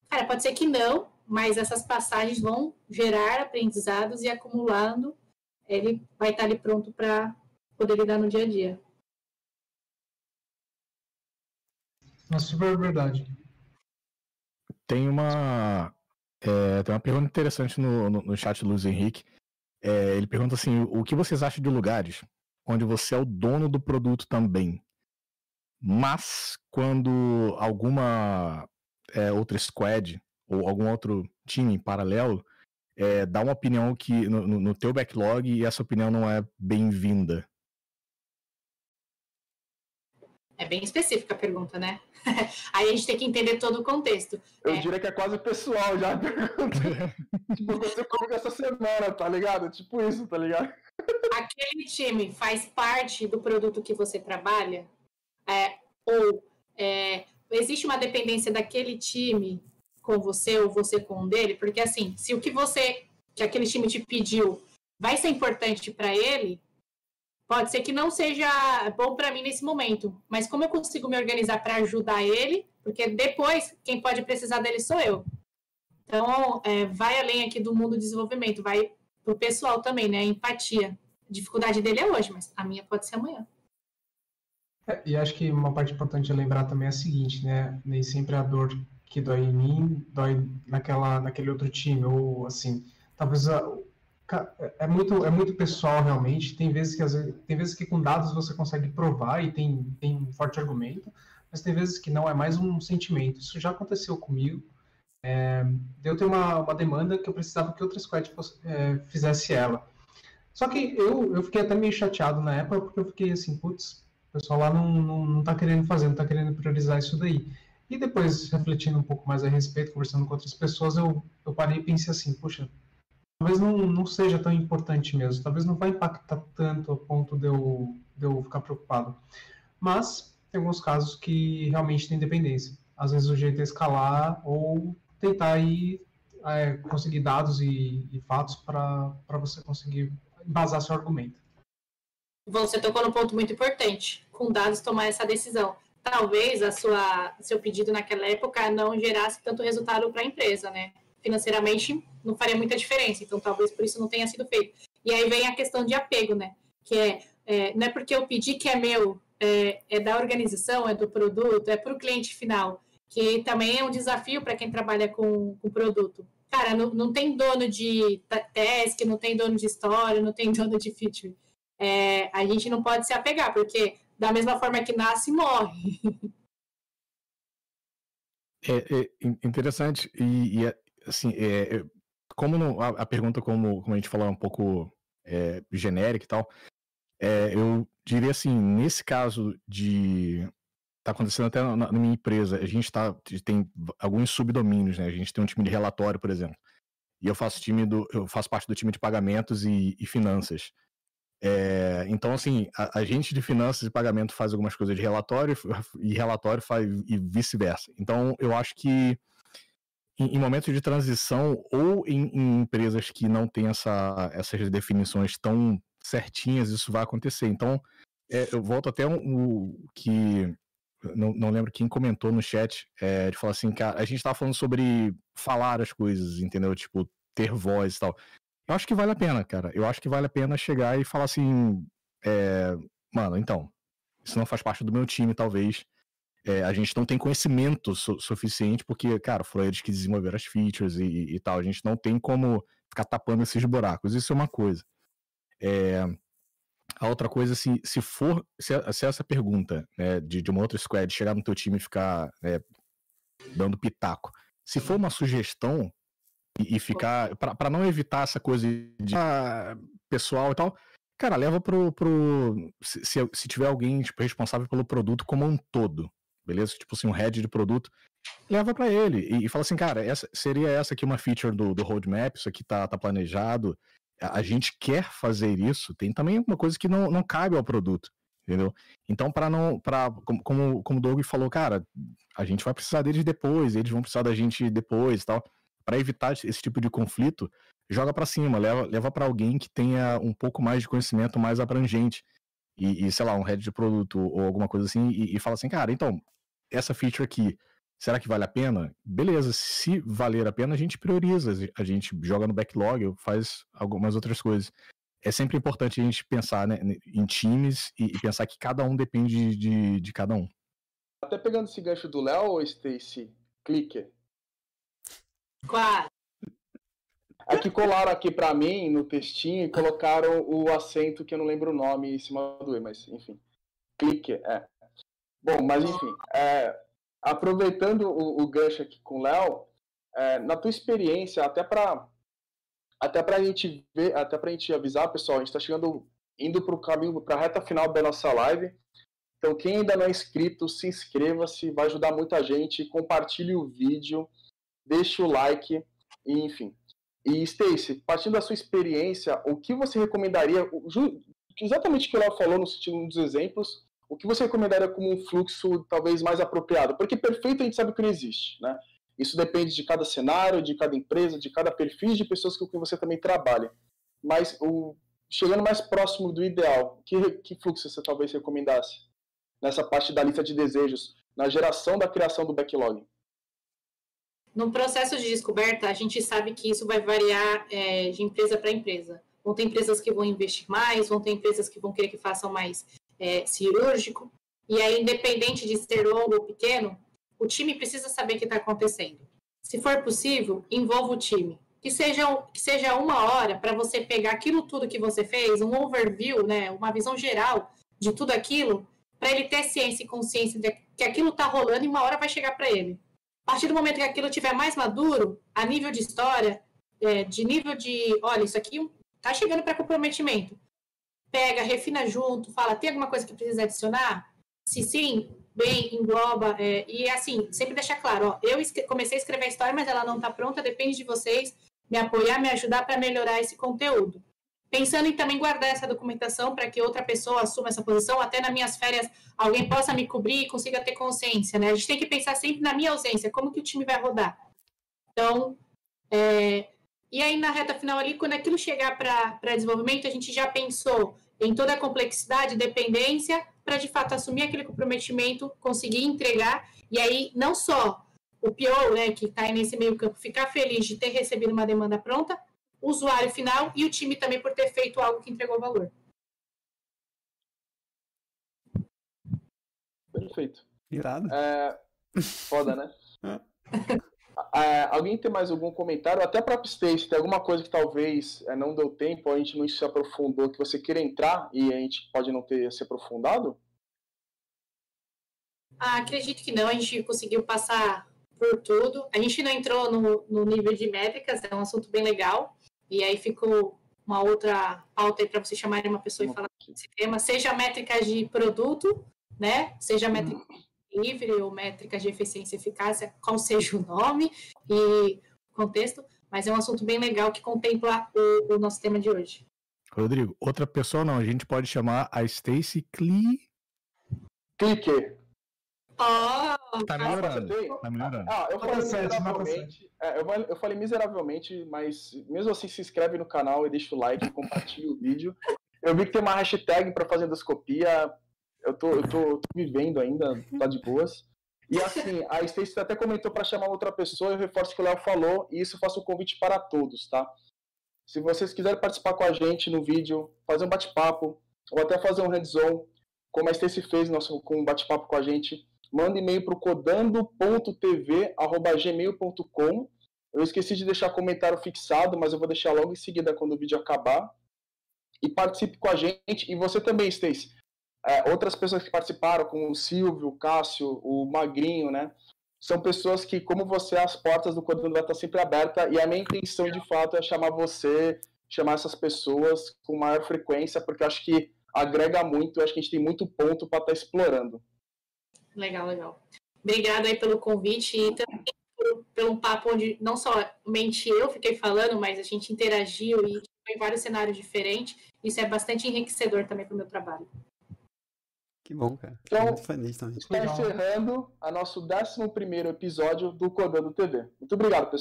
Cara, pode ser que não, mas essas passagens vão gerar aprendizados e acumulando, ele vai estar ali pronto para poder lidar no dia a dia. É super verdade. Tem uma, é, tem uma pergunta interessante no, no, no chat do Luiz Henrique. É, ele pergunta assim: o que vocês acham de lugares onde você é o dono do produto também, mas quando alguma é, outra squad ou algum outro time em paralelo é, dá uma opinião que no, no teu backlog e essa opinião não é bem-vinda? É bem específica a pergunta, né? Aí a gente tem que entender todo o contexto. Eu é... diria que é quase pessoal já a pergunta. tipo, aconteceu comigo essa semana, tá ligado? Tipo isso, tá ligado? Aquele time faz parte do produto que você trabalha? É, ou é, existe uma dependência daquele time com você ou você com um dele, porque assim, se o que você, que aquele time te pediu, vai ser importante para ele, pode ser que não seja bom para mim nesse momento, mas como eu consigo me organizar para ajudar ele, porque depois quem pode precisar dele sou eu. Então, é, vai além aqui do mundo do desenvolvimento, vai para o pessoal também, né? Empatia. A dificuldade dele é hoje, mas a minha pode ser amanhã. É, e acho que uma parte importante de lembrar também é a seguinte, né? Nem sempre a dor que dói em mim dói naquela, naquele outro time, ou assim, talvez é muito é muito pessoal realmente. Tem vezes que tem vezes que com dados você consegue provar e tem tem um forte argumento, mas tem vezes que não é mais um sentimento. Isso já aconteceu comigo. É, eu tenho uma, uma demanda que eu precisava que outra squad é, fizesse ela. Só que eu, eu fiquei até meio chateado na época, porque eu fiquei assim, putz, o pessoal lá não, não, não tá querendo fazer, não tá querendo priorizar isso daí. E depois, refletindo um pouco mais a respeito, conversando com outras pessoas, eu, eu parei e pensei assim, puxa, talvez não, não seja tão importante mesmo, talvez não vai impactar tanto a ponto de eu, de eu ficar preocupado. Mas tem alguns casos que realmente tem dependência. Às vezes o jeito é escalar ou tentar aí é, conseguir dados e, e fatos para você conseguir embasar seu argumento. Você tocou num ponto muito importante, com dados tomar essa decisão. Talvez a sua seu pedido naquela época não gerasse tanto resultado para a empresa, né? Financeiramente não faria muita diferença, então talvez por isso não tenha sido feito. E aí vem a questão de apego, né? Que é, é não é porque eu pedi que é meu, é, é da organização, é do produto, é para o cliente final, que também é um desafio para quem trabalha com, com produto. Cara, não, não tem dono de task, não tem dono de história, não tem dono de feature é, a gente não pode se apegar, porque da mesma forma que nasce, morre. É, é interessante e, e, assim, é, como no, a, a, pergunta como, como a gente falou é um pouco é, genérica e tal, é, eu diria assim, nesse caso de tá acontecendo até na, na minha empresa, a gente tá, tem alguns subdomínios, né? A gente tem um time de relatório, por exemplo, e eu faço time do, eu faço parte do time de pagamentos e, e finanças. É, então, assim, a, a, gente de finanças e pagamento faz algumas coisas de relatório e relatório faz e vice-versa. Então, eu acho que em, em momentos de transição ou em, em, empresas que não têm essa, essas definições tão certinhas, isso vai acontecer. Então, é, eu volto até o um, um, que não, não, lembro quem comentou no chat, é, de falar assim, cara, a gente tava falando sobre falar as coisas, entendeu? Tipo, ter voz e tal. Eu acho que vale a pena, cara. Eu acho que vale a pena chegar e falar assim, é, mano, então, isso não faz parte do meu time, talvez. É, a gente não tem conhecimento su suficiente, porque, cara, foram eles que desenvolveram as features e, e, tal. A gente não tem como ficar tapando esses buracos. Isso é uma coisa. É, a outra coisa, se, se for, se, se essa pergunta né, de, de uma outra squad chegar no teu time e ficar né, dando pitaco, se for uma sugestão, e, e ficar. para não evitar essa coisa de ah, pessoal e tal, cara, leva pro. pro se, se, tiver alguém tipo, responsável pelo produto como um todo, beleza? Tipo assim, um head de produto, leva para ele e, e, fala assim, cara, essa, seria essa aqui uma feature do, do roadmap, isso aqui tá, tá planejado, a, a gente quer fazer isso, tem também uma coisa que não, não cabe ao produto. Entendeu? Então, para não. Pra, como, como o Doug falou, cara, a gente vai precisar deles depois, eles vão precisar da gente depois e tal para evitar esse tipo de conflito, joga para cima, leva, leva para alguém que tenha um pouco mais de conhecimento mais abrangente. E, e sei lá, um head de produto ou alguma coisa assim, e, e fala assim, cara, então, essa feature aqui, será que vale a pena? Beleza, se valer a pena, a gente prioriza, a gente joga no backlog, faz algumas outras coisas. É sempre importante a gente pensar né, em times e, e, pensar que cada um depende de, de cada um. Até pegando esse gancho do Léo, Stacy, clicker, Claro. Aqui colaram aqui para mim no textinho e colocaram o acento que eu não lembro o nome em cima do E, mas enfim. Clique, é. Bom, mas enfim, é, aproveitando o, o, gancho aqui com o Léo, é, na tua experiência, até para até a gente ver, até para a gente avisar, pessoal, a gente está chegando, indo para o caminho, para a reta final da nossa live. Então, quem ainda não é inscrito, se inscreva-se, vai ajudar muita gente. Compartilhe o vídeo deixe o like, enfim. E Stacy, partindo da sua experiência, o que você recomendaria, exatamente o que ela falou no sentido dos exemplos, o que você recomendaria como um fluxo talvez mais apropriado? Porque perfeito a gente sabe que não existe, né? Isso depende de cada cenário, de cada empresa, de cada perfil de pessoas com quem você também trabalha. Mas o, chegando mais próximo do ideal, que, que fluxo você talvez recomendasse nessa parte da lista de desejos, na geração da criação do backlog? No processo de descoberta, a gente sabe que isso vai variar é, de empresa para empresa. Vão ter empresas que vão investir mais, vão ter empresas que vão querer que façam mais é, cirúrgico. E aí, independente de ser longo ou pequeno, o time precisa saber o que está acontecendo. Se for possível, envolva o time. Que seja, que seja uma hora para você pegar aquilo tudo que você fez, um overview, né, uma visão geral de tudo aquilo, para ele ter ciência e consciência de que aquilo está rolando e uma hora vai chegar para ele. A partir do momento que aquilo estiver mais maduro, a nível de história, é, de nível de, olha, isso aqui está chegando para comprometimento. Pega, refina junto, fala, tem alguma coisa que precisa adicionar? Se sim, bem, engloba. É, e assim, sempre deixar claro, ó, eu comecei a escrever a história, mas ela não está pronta, depende de vocês me apoiar, me ajudar para melhorar esse conteúdo. Pensando em também guardar essa documentação para que outra pessoa assuma essa posição, até nas minhas férias alguém possa me cobrir e consiga ter consciência, né? A gente tem que pensar sempre na minha ausência, como que o time vai rodar. Então, é, e aí na reta final ali, quando aquilo chegar para desenvolvimento, a gente já pensou em toda a complexidade, dependência, para de fato assumir aquele comprometimento, conseguir entregar, e aí não só o PO, né, que está nesse meio campo, ficar feliz de ter recebido uma demanda pronta, o usuário final e o time também por ter feito algo que entregou valor. Perfeito. Irado. É, foda, né? é, alguém tem mais algum comentário? Até para Stacy, tem alguma coisa que talvez é, não deu tempo, a gente não se aprofundou, que você queira entrar e a gente pode não ter se aprofundado? Ah, acredito que não, a gente conseguiu passar por tudo. A gente não entrou no, no nível de métricas, é um assunto bem legal. E aí ficou uma outra pauta aí para você chamar uma pessoa e falar desse tema, seja métricas de produto, né? Seja métrica livre ou métricas de eficiência e eficácia, qual seja o nome e contexto, mas é um assunto bem legal que contempla o, o nosso tema de hoje. Rodrigo, outra pessoa não, a gente pode chamar a Stacy Cli... Clique. Oh, tá melhorando. Tá melhorando. Ah, eu falei, miseravelmente, é, eu, eu falei miseravelmente, mas mesmo assim se inscreve no canal e deixa o like, compartilha o vídeo. Eu vi que tem uma hashtag para fazer endoscopia. Eu tô, eu tô, tô vivendo ainda, tá de boas. E assim, a Stacy até comentou para chamar outra pessoa, eu reforço o que o Léo falou, e isso eu faço um convite para todos, tá? Se vocês quiserem participar com a gente no vídeo, fazer um bate-papo, ou até fazer um hands-on, como a Stacy fez nosso, com um bate-papo com a gente, manda e-mail para o codando.tv.gmail.com. Eu esqueci de deixar comentário fixado, mas eu vou deixar logo em seguida quando o vídeo acabar. E participe com a gente. E você também, Stacy. É, outras pessoas que participaram, como o Silvio, o Cássio, o Magrinho, né? São pessoas que, como você, as portas do Codando vai estar sempre abertas. E a minha intenção, de fato, é chamar você, chamar essas pessoas com maior frequência, porque acho que agrega muito. Acho que a gente tem muito ponto para estar tá explorando. Legal, legal. Obrigada aí pelo convite e também por, pelo papo onde não somente eu fiquei falando, mas a gente interagiu e em vários cenários diferentes. Isso é bastante enriquecedor também para o meu trabalho. Que bom, cara. Então, muito feliz também. Está encerrando a nosso 11 episódio do Codando TV. Muito obrigado, pessoal.